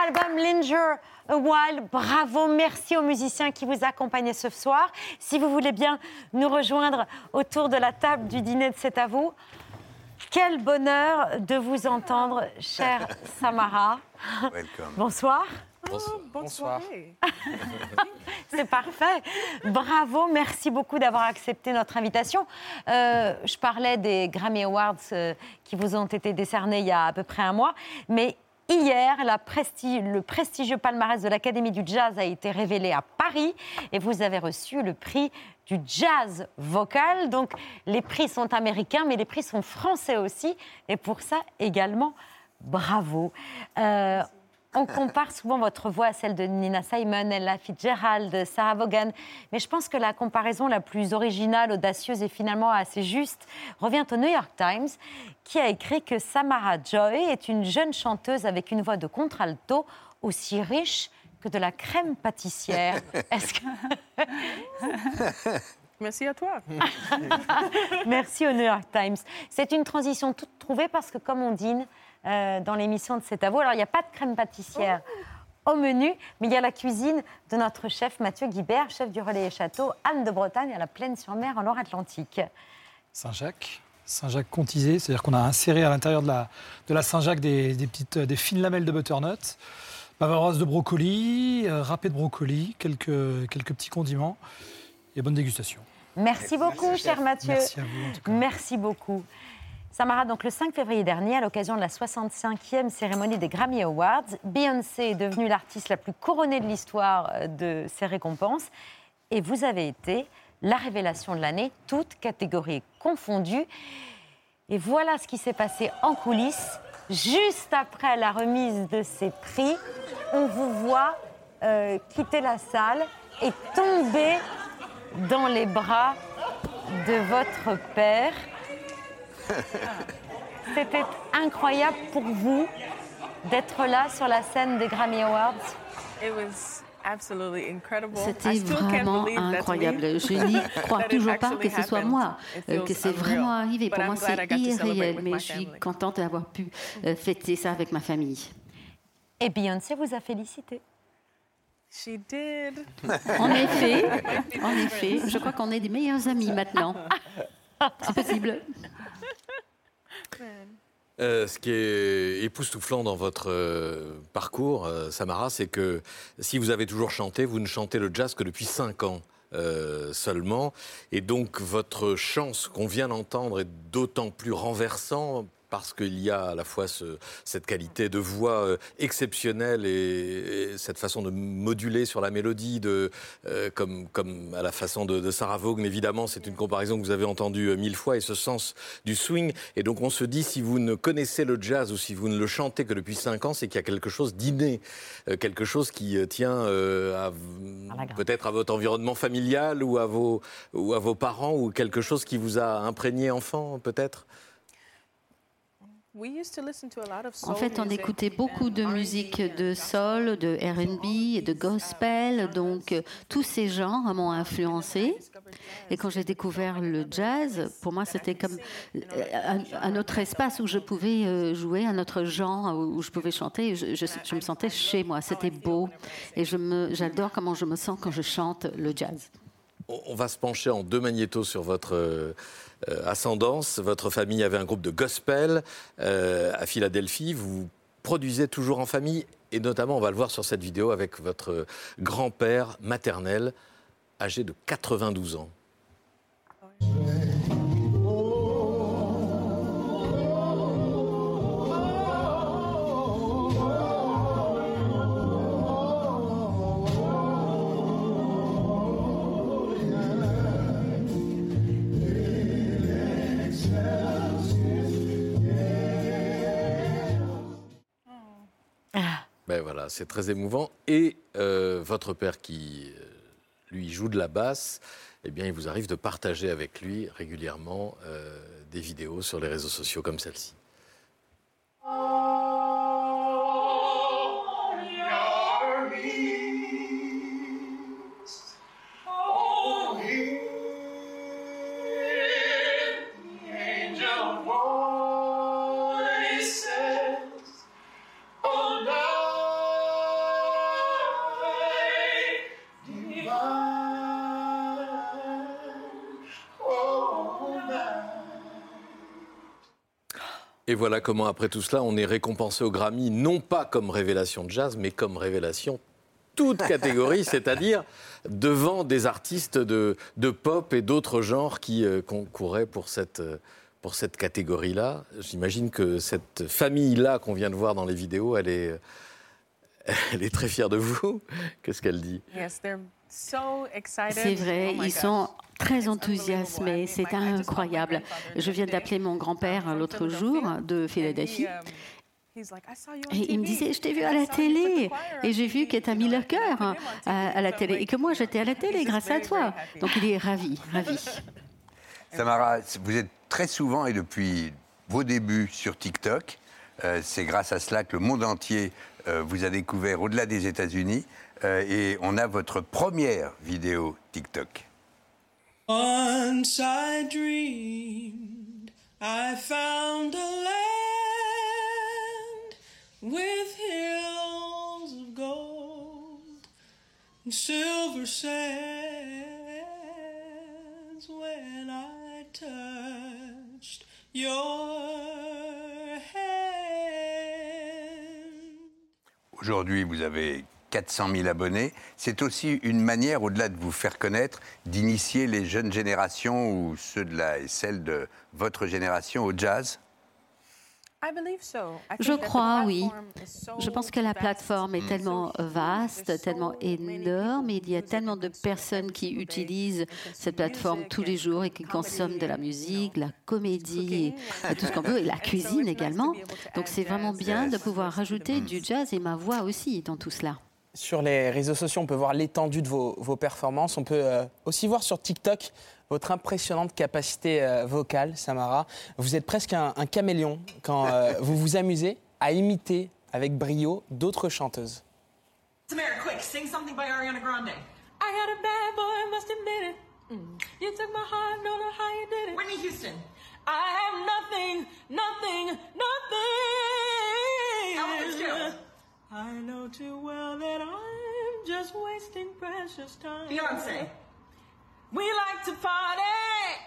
album Linger a While. Bravo, merci aux musiciens qui vous accompagnaient ce soir. Si vous voulez bien nous rejoindre autour de la table du dîner de C'est à vous, quel bonheur de vous entendre, chère Samara. Welcome. Bonsoir. Bonsoir. C'est parfait. Bravo, merci beaucoup d'avoir accepté notre invitation. Euh, je parlais des Grammy Awards euh, qui vous ont été décernés il y a à peu près un mois, mais hier, le prestigieux palmarès de l'Académie du Jazz a été révélé à Paris et vous avez reçu le prix du jazz vocal. Donc les prix sont américains, mais les prix sont français aussi, et pour ça également, bravo. Euh, on compare souvent votre voix à celle de Nina Simon, Ella Fitzgerald, Sarah Vaughan, mais je pense que la comparaison la plus originale, audacieuse et finalement assez juste revient au New York Times, qui a écrit que Samara Joy est une jeune chanteuse avec une voix de contralto aussi riche que de la crème pâtissière. Est-ce que... Merci à toi. Merci au New York Times. C'est une transition toute trouvée parce que, comme on dîne euh, dans l'émission de C'est à vous, alors il n'y a pas de crème pâtissière au menu, mais il y a la cuisine de notre chef Mathieu Guibert, chef du Relais et Château, Anne de Bretagne, à la Plaine-sur-Mer, en Loire-Atlantique. Saint-Jacques. Saint-Jacques contisé, c'est-à-dire qu'on a inséré à l'intérieur de la, de la Saint-Jacques des, des petites, des fines lamelles de butternut, bavaroise de brocoli, euh, râpé de brocoli, quelques, quelques petits condiments. Et bonne dégustation. Merci beaucoup, cher Mathieu. Merci à vous, en tout cas. Merci beaucoup. Samara, donc le 5 février dernier, à l'occasion de la 65e cérémonie des Grammy Awards, Beyoncé est devenue l'artiste la plus couronnée de l'histoire euh, de ces récompenses. Et vous avez été la révélation de l'année, toutes catégories confondues. Et voilà ce qui s'est passé en coulisses. Juste après la remise de ces prix, on vous voit euh, quitter la salle et tomber dans les bras de votre père. C'était incroyable pour vous d'être là sur la scène des Grammy Awards. It was absolutely incredible. C'était I still can't vraiment incroyable. Je n'y crois toujours pas que ce soit happened. moi, euh, que c'est vraiment arrivé. But Pour I'm moi, c'est irréel, with mais my je suis family. contente d'avoir pu euh, fêter ça avec ma famille. Et Beyoncé vous a félicité. She did. En effet, en effet, je crois qu'on est des meilleurs amis maintenant. C'est possible. Euh, ce qui est époustouflant dans votre euh, parcours, euh, Samara, c'est que si vous avez toujours chanté, vous ne chantez le jazz que depuis 5 ans. seulement. Et donc votre chance qu'on vient d'entendre est d'autant plus renversant parce qu'il y a à la fois ce- cette qualité de voix euh, exceptionnelle et, et cette façon de moduler sur la mélodie, de, euh, comme, comme à la façon de, de Sarah Vaughan, évidemment, c'est une comparaison que vous avez entendue euh, mille fois, et ce sens du swing. Et donc on se dit, si vous ne connaissez le jazz ou si vous ne le chantez que depuis cinq ans, c'est qu'il y a quelque chose d'inné, quelque chose qui tient euh, peut-être à votre environnement familial ou à, vos, ou à vos parents, ou quelque chose qui vous a imprégné enfant, peut-être We used to listen to a lot of soul En fait, on écoutait beaucoup de musique de soul, de R&B et de gospel, donc euh, tous ces genres m'ont influencé. Et quand j'ai découvert le jazz, pour moi, c'était comme euh, un, un autre espace où je pouvais euh, jouer, un autre genre où je pouvais chanter. Je, je- je me sentais chez moi, c'était beau. Et j'adore comment je me sens quand je chante le jazz. On va se pencher en deux magnétos sur votre euh, ascendance. Votre famille avait un groupe de gospel euh, à Philadelphie. Vous produisez toujours en famille et notamment, on va le voir sur cette vidéo avec votre grand-père maternel âgé de 92 ans. C'est très émouvant. Et euh, votre père qui, euh, lui, joue de la basse, eh bien, il vous arrive de partager avec lui régulièrement euh, des vidéos sur les réseaux sociaux comme celle-ci. Et voilà comment, après tout cela, on est récompensé au Grammy, non pas comme révélation de jazz, mais comme révélation toute catégorie, c'est-à-dire devant des artistes de, de pop et d'autres genres qui euh, concouraient pour cette, euh, pour cette catégorie-là. J'imagine que cette famille-là qu'on vient de voir dans les vidéos, elle est, elle est très fière de vous. Qu'est-ce qu'elle dit Yes, they're so excited. C'est vrai, Oh my ils sont très enthousiasmés, c'est incroyable. Je viens d'appeler mon grand-père l'autre jour de Philadelphie. Et il me disait, je t'ai vu à la télé et j'ai vu que tu as mis le cœur à, à la télé et que moi j'étais à la télé grâce à toi. Donc il est ravi, ravi. Samara, vous êtes très souvent et depuis vos débuts sur TikTok. Euh, c'est grâce à cela que le monde entier euh, vous a découvert au-delà des États-Unis. Euh, et on a votre première vidéo TikTok. Once I dreamed I found a land with hills of gold and silver sands when I touched your Aujourd'hui, vous avez 400 000 abonnés. C'est aussi une manière, au-delà de vous faire connaître, d'initier les jeunes générations ou ceux de la et celles de votre génération au jazz. I believe so. I Je think that the crois, oui. platform is so Je pense que la vast. plateforme est tellement vaste, tellement énorme, il y a tellement de personnes qui utilisent cette plateforme tous les jours et qui consomment de la musique, la comédie, et tout ce qu'on veut, et la cuisine également. Donc c'est vraiment bien de pouvoir rajouter du jazz et ma voix aussi dans tout cela. Sur les réseaux sociaux, on peut voir l'étendue de vos, vos performances. On peut euh, aussi voir sur TikTok votre impressionnante capacité euh, vocale, Samara. Vous êtes presque un, un caméléon quand euh, vous vous amusez à imiter avec brio d'autres chanteuses. Samara, quick, sing something by Ariana Grande. I had a bad boy, must admit it. Mm. You took my heart, don't know how you did it. Whitney Houston. I have nothing, nothing, nothing. Fitzgerald. I know too well that I'm just wasting precious time. Beyonce. We like to party.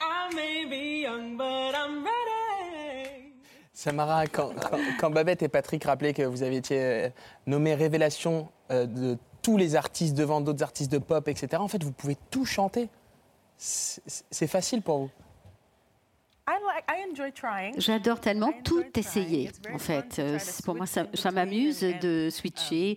I may be young, but I'm ready. Samara, quand, quand- quand Babette et Patrick rappelaient que vous avez été euh, nommée révélation euh, de tous les artistes devant d'autres artistes de pop, etc., en fait, vous pouvez tout chanter. C'est facile pour vous. I like. I enjoy trying. J'adore tellement tout essayer, en fait. Euh, Pour moi, ça, ça m'amuse de switcher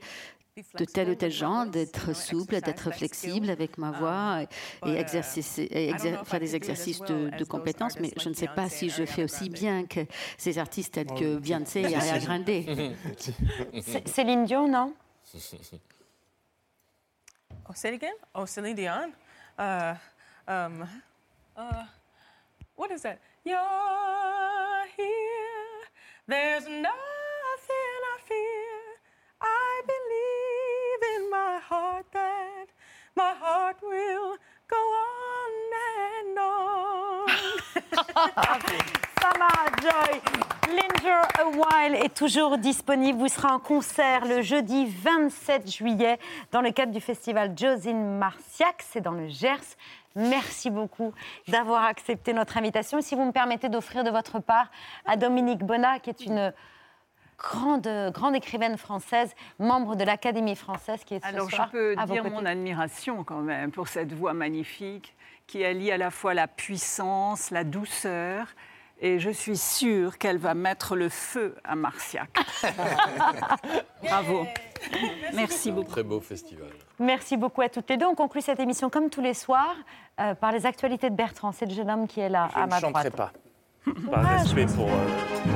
de tel ou tel genre, d'être souple, d'être flexible avec ma voix et, et exercer- et exer- faire des exercices de, de compétences. Mais je ne sais pas si je fais aussi bien que ces artistes tels que Beyoncé et Ariana Grande. Céline Dion, non? Oh, say it again? Oh, Celine Dion? Uh, um, uh, what is that? You're here. There's nothing my heart will go on and on. Samara Joy, Linger a While est toujours disponible. Vous serez en concert le jeudi 27 juillet dans le cadre du festival Josine Marciac, c'est dans le Gers. Merci beaucoup d'avoir accepté notre invitation. Si vous me permettez d'offrir de votre part à Dominique Bonnat, qui est une grande, grande écrivaine française, membre de l'Académie française, qui est ce Alors soir je peux à dire mon admiration quand même pour cette voix magnifique qui allie à la fois la puissance, la douceur. Et je suis sûre qu'elle va mettre le feu à Marciac. Bravo. Merci beaucoup. Très beau festival. Merci beaucoup à toutes les deux. On conclut cette émission comme tous les soirs euh, par les actualités de Bertrand. C'est le jeune homme qui est là Je à ne ma chanterai droite. pas. Par respect pour. euh,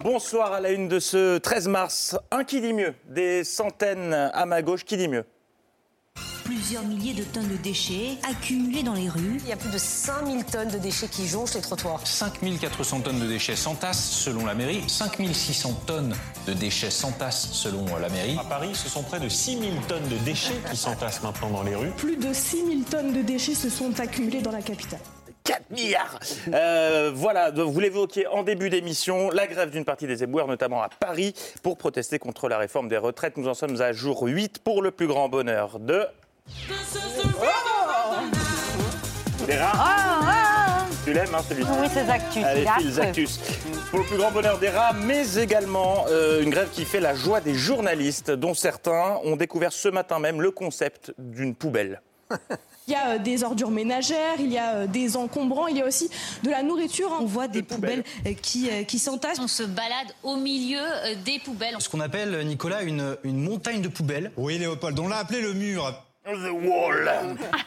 Bonsoir à la une de ce 13 mars. Un qui dit mieux Des centaines à ma gauche, qui dit mieux Plusieurs milliers de tonnes de déchets accumulés dans les rues. Il y a plus de 5000 tonnes de déchets qui jonchent les trottoirs. 5400 tonnes de déchets s'entassent selon la mairie, 5600 tonnes de déchets s'entassent selon la mairie. À Paris, ce sont près de 6000 tonnes de déchets qui s'entassent maintenant dans les rues. Plus de 6000 tonnes de déchets se sont accumulées dans la capitale. 4 milliards Euh, Voilà, donc vous l'évoquiez en début d'émission, la grève d'une partie des éboueurs, notamment à Paris, pour protester contre la réforme des retraites. Nous en sommes à jour 8 pour le plus grand bonheur de... Des rats Tu l'aimes, hein, celui-ci Oui, c'est Actus. Allez, il est fils affreux. Actus. Pour le plus grand bonheur des rats, mais également euh, une grève qui fait la joie des journalistes, dont certains ont découvert ce matin même le concept d'une poubelle. Il y a euh, des ordures ménagères, il y a euh, des encombrants, il y a aussi de la nourriture. hein. On voit des poubelles euh, qui, euh, qui s'entassent. On se balade au milieu euh, des poubelles. Ce qu'on appelle, Nicolas, une, une montagne de poubelles. Oui, Léopold, on l'a appelé le mur.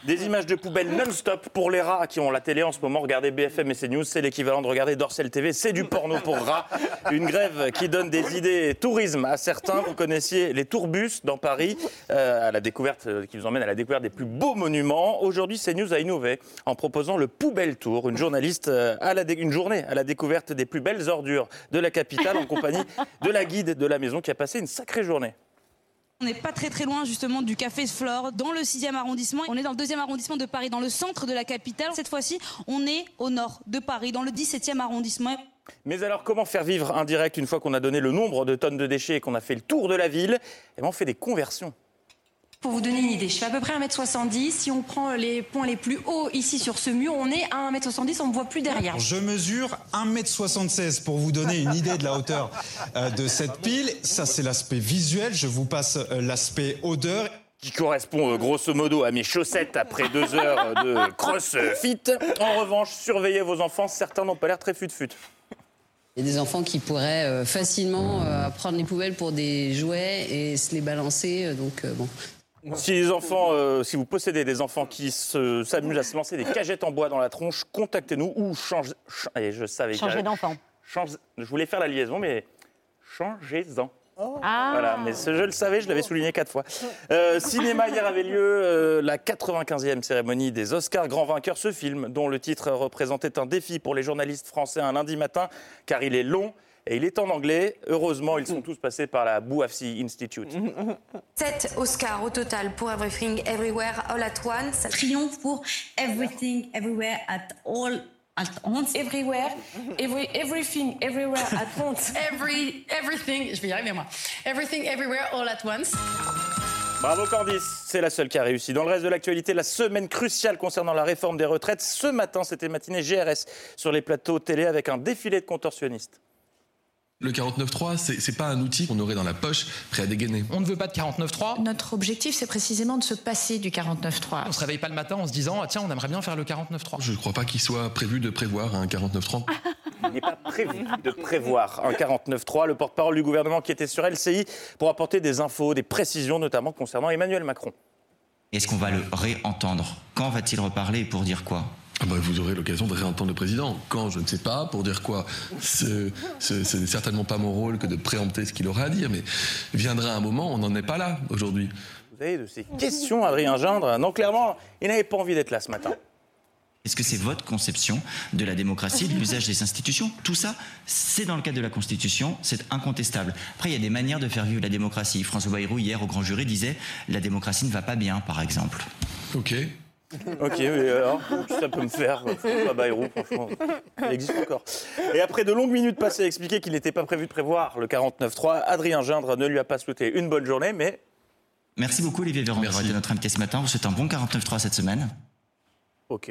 Des images de poubelles non-stop pour les rats qui ont la télé en ce moment. Regardez BFM et CNews, c'est l'équivalent de regarder Dorsel TV. C'est du porno pour rats. Une grève qui donne des idées tourisme à certains. Vous connaissiez les tourbus dans Paris, euh, à la découverte, euh, qui vous emmène à la découverte des plus beaux monuments. Aujourd'hui, CNews a innové en proposant le Poubelle Tour, une journaliste euh, à la une journée à la découverte des plus belles ordures de la capitale en compagnie de la guide de la maison qui a passé une sacrée journée. On n'est pas très très loin justement du Café Flore, dans le 6e arrondissement. On est dans le 2e arrondissement de Paris, dans le centre de la capitale. Cette fois-ci, on est au nord de Paris, dans le 17e arrondissement. Mais alors, comment faire vivre un direct une fois qu'on a donné le nombre de tonnes de déchets et qu'on a fait le tour de la ville? Eh bien, on fait des conversions. Pour vous donner une idée, je fais à peu près 1m70. Si on prend les points les plus hauts ici sur ce mur, on est à 1m70, on ne voit plus derrière. Je mesure 1m76 pour vous donner une idée de la hauteur euh, de cette pile. Ça, c'est l'aspect visuel. Je vous passe euh, l'aspect odeur. Qui correspond euh, grosso modo à mes chaussettes après deux heures de crossfit. En revanche, surveillez vos enfants, certains n'ont pas l'air très fut-fut. Il y a des enfants qui pourraient euh, facilement euh, prendre les poubelles pour des jouets et se les balancer. donc, bon. Si les enfants, euh, si vous possédez des enfants qui se- s'amusent à se lancer des cagettes en bois dans la tronche, contactez-nous ou changez. ch- allez, je savais. j'allais- d'enfant. Change- Je voulais faire la liaison, mais changez-en. Ah. Voilà, mais ce, je le savais, je l'avais souligné quatre fois. Euh, cinéma, hier avait lieu euh, la 95e cérémonie des Oscars. Grand vainqueur, ce film, dont le titre représentait un défi pour les journalistes français un lundi matin, car il est long et il est en anglais. Heureusement, ils sont tous passés par la Bouafsi Institute. 7 Oscars au total pour Everything Everywhere All at Once. Triomphe pour Everything Everywhere at All at Once. Everywhere, every, everything, everywhere at once. Every, everything, je vais y arriver moi. Everything, everywhere, all at once. Bravo Candice, c'est la seule qui a réussi. Dans le reste de l'actualité, la semaine cruciale concernant la réforme des retraites. Ce matin, c'était matinée GRS sur les plateaux télé avec un défilé de contorsionnistes. Le 49.3, c'est pas un outil qu'on aurait dans la poche prêt à dégainer. On ne veut pas de 49.3. Notre objectif, c'est précisément de se passer du 49.3. On se réveille pas le matin en se disant ah, tiens, on aimerait bien faire le 49.3. Je ne crois pas qu'il soit prévu de prévoir un 49.3. Il n'est pas prévu de prévoir un 49.3. Le porte-parole du gouvernement qui était sur LCI pour apporter des infos, des précisions, notamment concernant Emmanuel Macron. Est-ce qu'on va le réentendre? Quand va-t-il reparler et pour dire quoi? Bah, vous aurez l'occasion de réentendre le président. Quand, je ne sais pas, pour dire quoi. Ce ce- ce n'est certainement pas mon rôle que de préempter ce qu'il aura à dire, mais viendra un moment, on n'en est pas là aujourd'hui. Vous avez de ces questions, Adrien Gindre Non, clairement, il n'avait pas envie d'être là ce matin. Est-ce que c'est votre conception de la démocratie, de l'usage des institutions? Tout ça, c'est dans le cadre de la Constitution, c'est incontestable. Après, il y a des manières de faire vivre la démocratie. François Bayrou, hier, au grand jury, disait la démocratie ne va pas bien, par exemple. Ok. Ok, mais alors, ça peut me faire, euh, François Bayrou, franchement, il existe encore. Et après de longues minutes passées à expliquer qu'il n'était pas prévu de prévoir le 49.3, Adrien Gindre ne lui a pas souhaité une bonne journée, mais Merci beaucoup, Olivier Véran, d'avoir été notre invité ce matin. Vous souhaite un bon 49.3 cette semaine. Ok.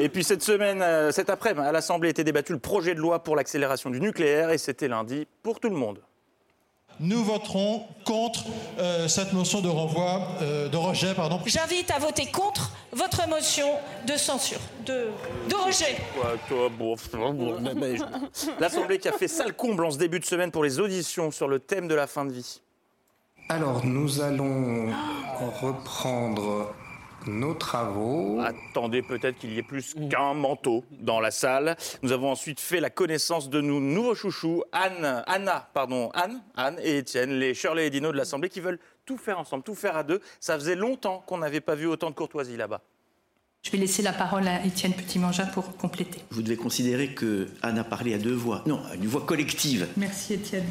Et puis cette semaine, euh, cet après-midi, à l'Assemblée était débattu le projet de loi pour l'accélération du nucléaire et c'était lundi pour tout le monde. Nous voterons contre euh, cette motion de renvoi, euh, de rejet, pardon. J'invite à voter contre votre motion de censure, de, de rejet. Ouais, toi, bon, bon, mais- mais je- L'Assemblée qui a fait sale comble en ce début de semaine pour les auditions sur le thème de la fin de vie. Alors, nous allons reprendre nos travaux. Attendez peut-être qu'il y ait plus qu'un manteau dans la salle. Nous avons ensuite fait la connaissance de nos nouveaux chouchous, Anne, Anna, pardon, Anne, Anne et Étienne, les Shirley et Dino de l'Assemblée qui veulent tout faire ensemble, tout faire à deux. Ça faisait longtemps qu'on n'avait pas vu autant de courtoisie là-bas. Je vais laisser la parole à Étienne Petit-Mangin pour compléter. Vous devez considérer que Anne a parlé à deux voix. Non, à une voix collective. Merci Étienne.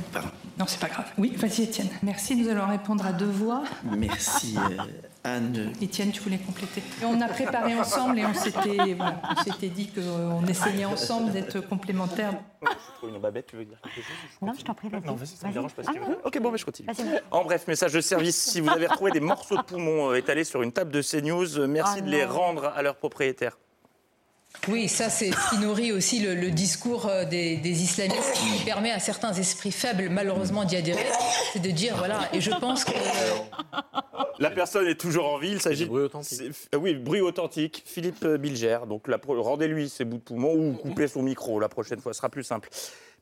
Non, c'est pas grave. Oui, vas-y Étienne. Merci, nous allons répondre à deux voix. Merci euh, Anne. Étienne, tu voulais compléter. Et on a préparé ensemble et on s'était voilà, on s'était dit qu'on essayait ensemble d'être complémentaires. Une babette, tu veux dire quelque chose Non, je t'en prie. Non, vas-y, ça me Vas-y. dérange pas Ah. Ok, bon, mais je continue. En bref, message de service, si vous avez retrouvé des morceaux de poumon euh, étalés sur une table de CNews, merci Oh de les rendre à leurs propriétaires. Oui, ça c'est ce qui nourrit aussi le, le discours euh, des, des islamistes qui permet à certains esprits faibles malheureusement d'y adhérer. C'est de dire voilà, et je pense que La personne est toujours en vie. Il s'agit. Bruit authentique. Oui, bruit authentique. Philippe euh, Bilger. Donc la rendez-lui ses bouts de poumon ou coupez son micro. La prochaine fois, ce sera plus simple.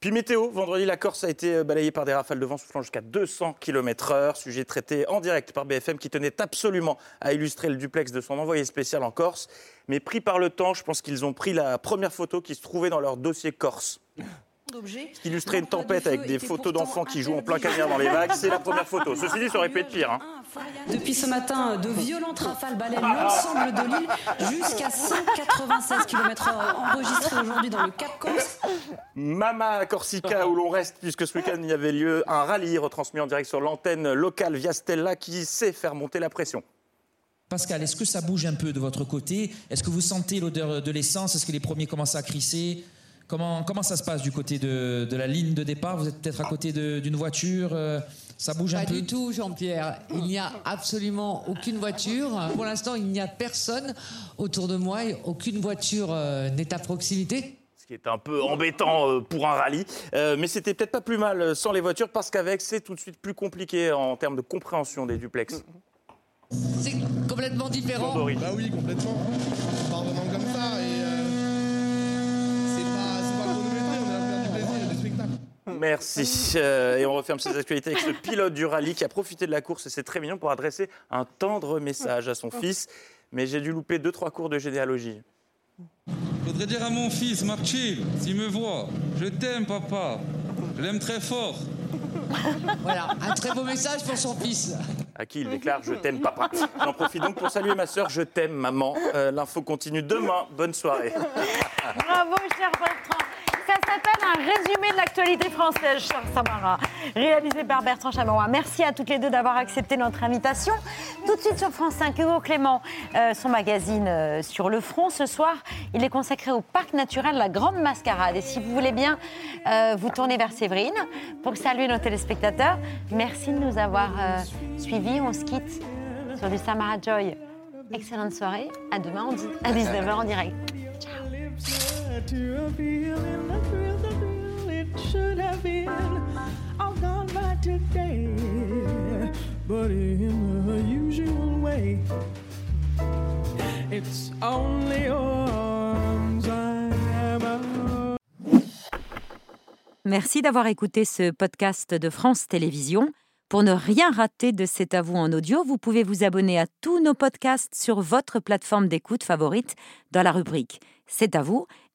Puis météo, vendredi, la Corse a été euh, balayée par des rafales de vent soufflant jusqu'à 200 km/h. Sujet traité en direct par BFM qui tenait absolument à illustrer le duplex de son envoyé spécial en Corse. Mais pris par le temps, je pense qu'ils ont pris la première photo qui se trouvait dans leur dossier Corse. Ce qui illustrait une tempête avec des photos d'enfants qui jouent en plein cagnard dans les vagues, c'est la première photo. Ceci dit, ça aurait pu être pire. hein. Depuis ce matin, de violentes rafales balayent l'ensemble de l'île jusqu'à 196 km/h enregistrés aujourd'hui dans le Cap Corse. Mama Corsica, où l'on reste, puisque ce week-end il y avait lieu un rallye retransmis en direct sur l'antenne locale via Stella qui sait faire monter la pression. Pascal, est-ce que ça bouge un peu de votre côté? Est-ce que vous sentez l'odeur de l'essence? Est-ce que les premiers commencent à crisser? Comment, comment ça se passe du côté de, de la ligne de départ? Vous êtes peut-être à côté d'une voiture euh, Ça bouge un Pas peu? du tout, Jean-Pierre. Il n'y a absolument aucune voiture. Pour l'instant, il n'y a personne autour de moi. et Aucune voiture euh, n'est à proximité. Ce qui est un peu embêtant euh, pour un rallye. Euh, mais c'était peut-être pas plus mal sans les voitures, parce qu'avec, c'est tout de suite plus compliqué en termes de compréhension des duplex. C'est complètement différent. Bah oui, complètement. On part vraiment comme Merci. Euh, et on referme ces actualités avec ce pilote du rallye qui a profité de la course, et c'est très mignon, pour adresser un tendre message à son fils. Mais j'ai dû louper deux, trois cours de généalogie. Faudrait dire à mon fils, Marchil, s'il me voit, je t'aime, papa. Je l'aime très fort. Voilà, un très beau message pour son fils. À qui il déclare Je t'aime, papa. J'en profite donc pour saluer ma sœur Je t'aime, maman. Euh, L'info continue demain. Bonne soirée. Bravo, cher Bertrand. Ça s'appelle un résumé de l'actualité française, cher Samara, réalisé par Bertrand Chameroy. Merci à toutes les deux d'avoir accepté notre invitation. Tout de suite sur France 5, Hugo Clément, euh, son magazine euh, sur le front. Ce soir, il est consacré au parc naturel La Grande Mascarade. Et si vous voulez bien euh, vous tourner vers Séverine pour saluer nos téléspectateurs, merci de nous avoir suivis. On se quitte sur du Samara Joy. Excellente soirée. À demain en di- à 19h en direct. Merci d'avoir écouté ce podcast de France Télévisions. Pour ne rien rater de C'est à vous en audio, vous pouvez vous abonner à tous nos podcasts sur votre plateforme d'écoute favorite dans la rubrique C'est à vous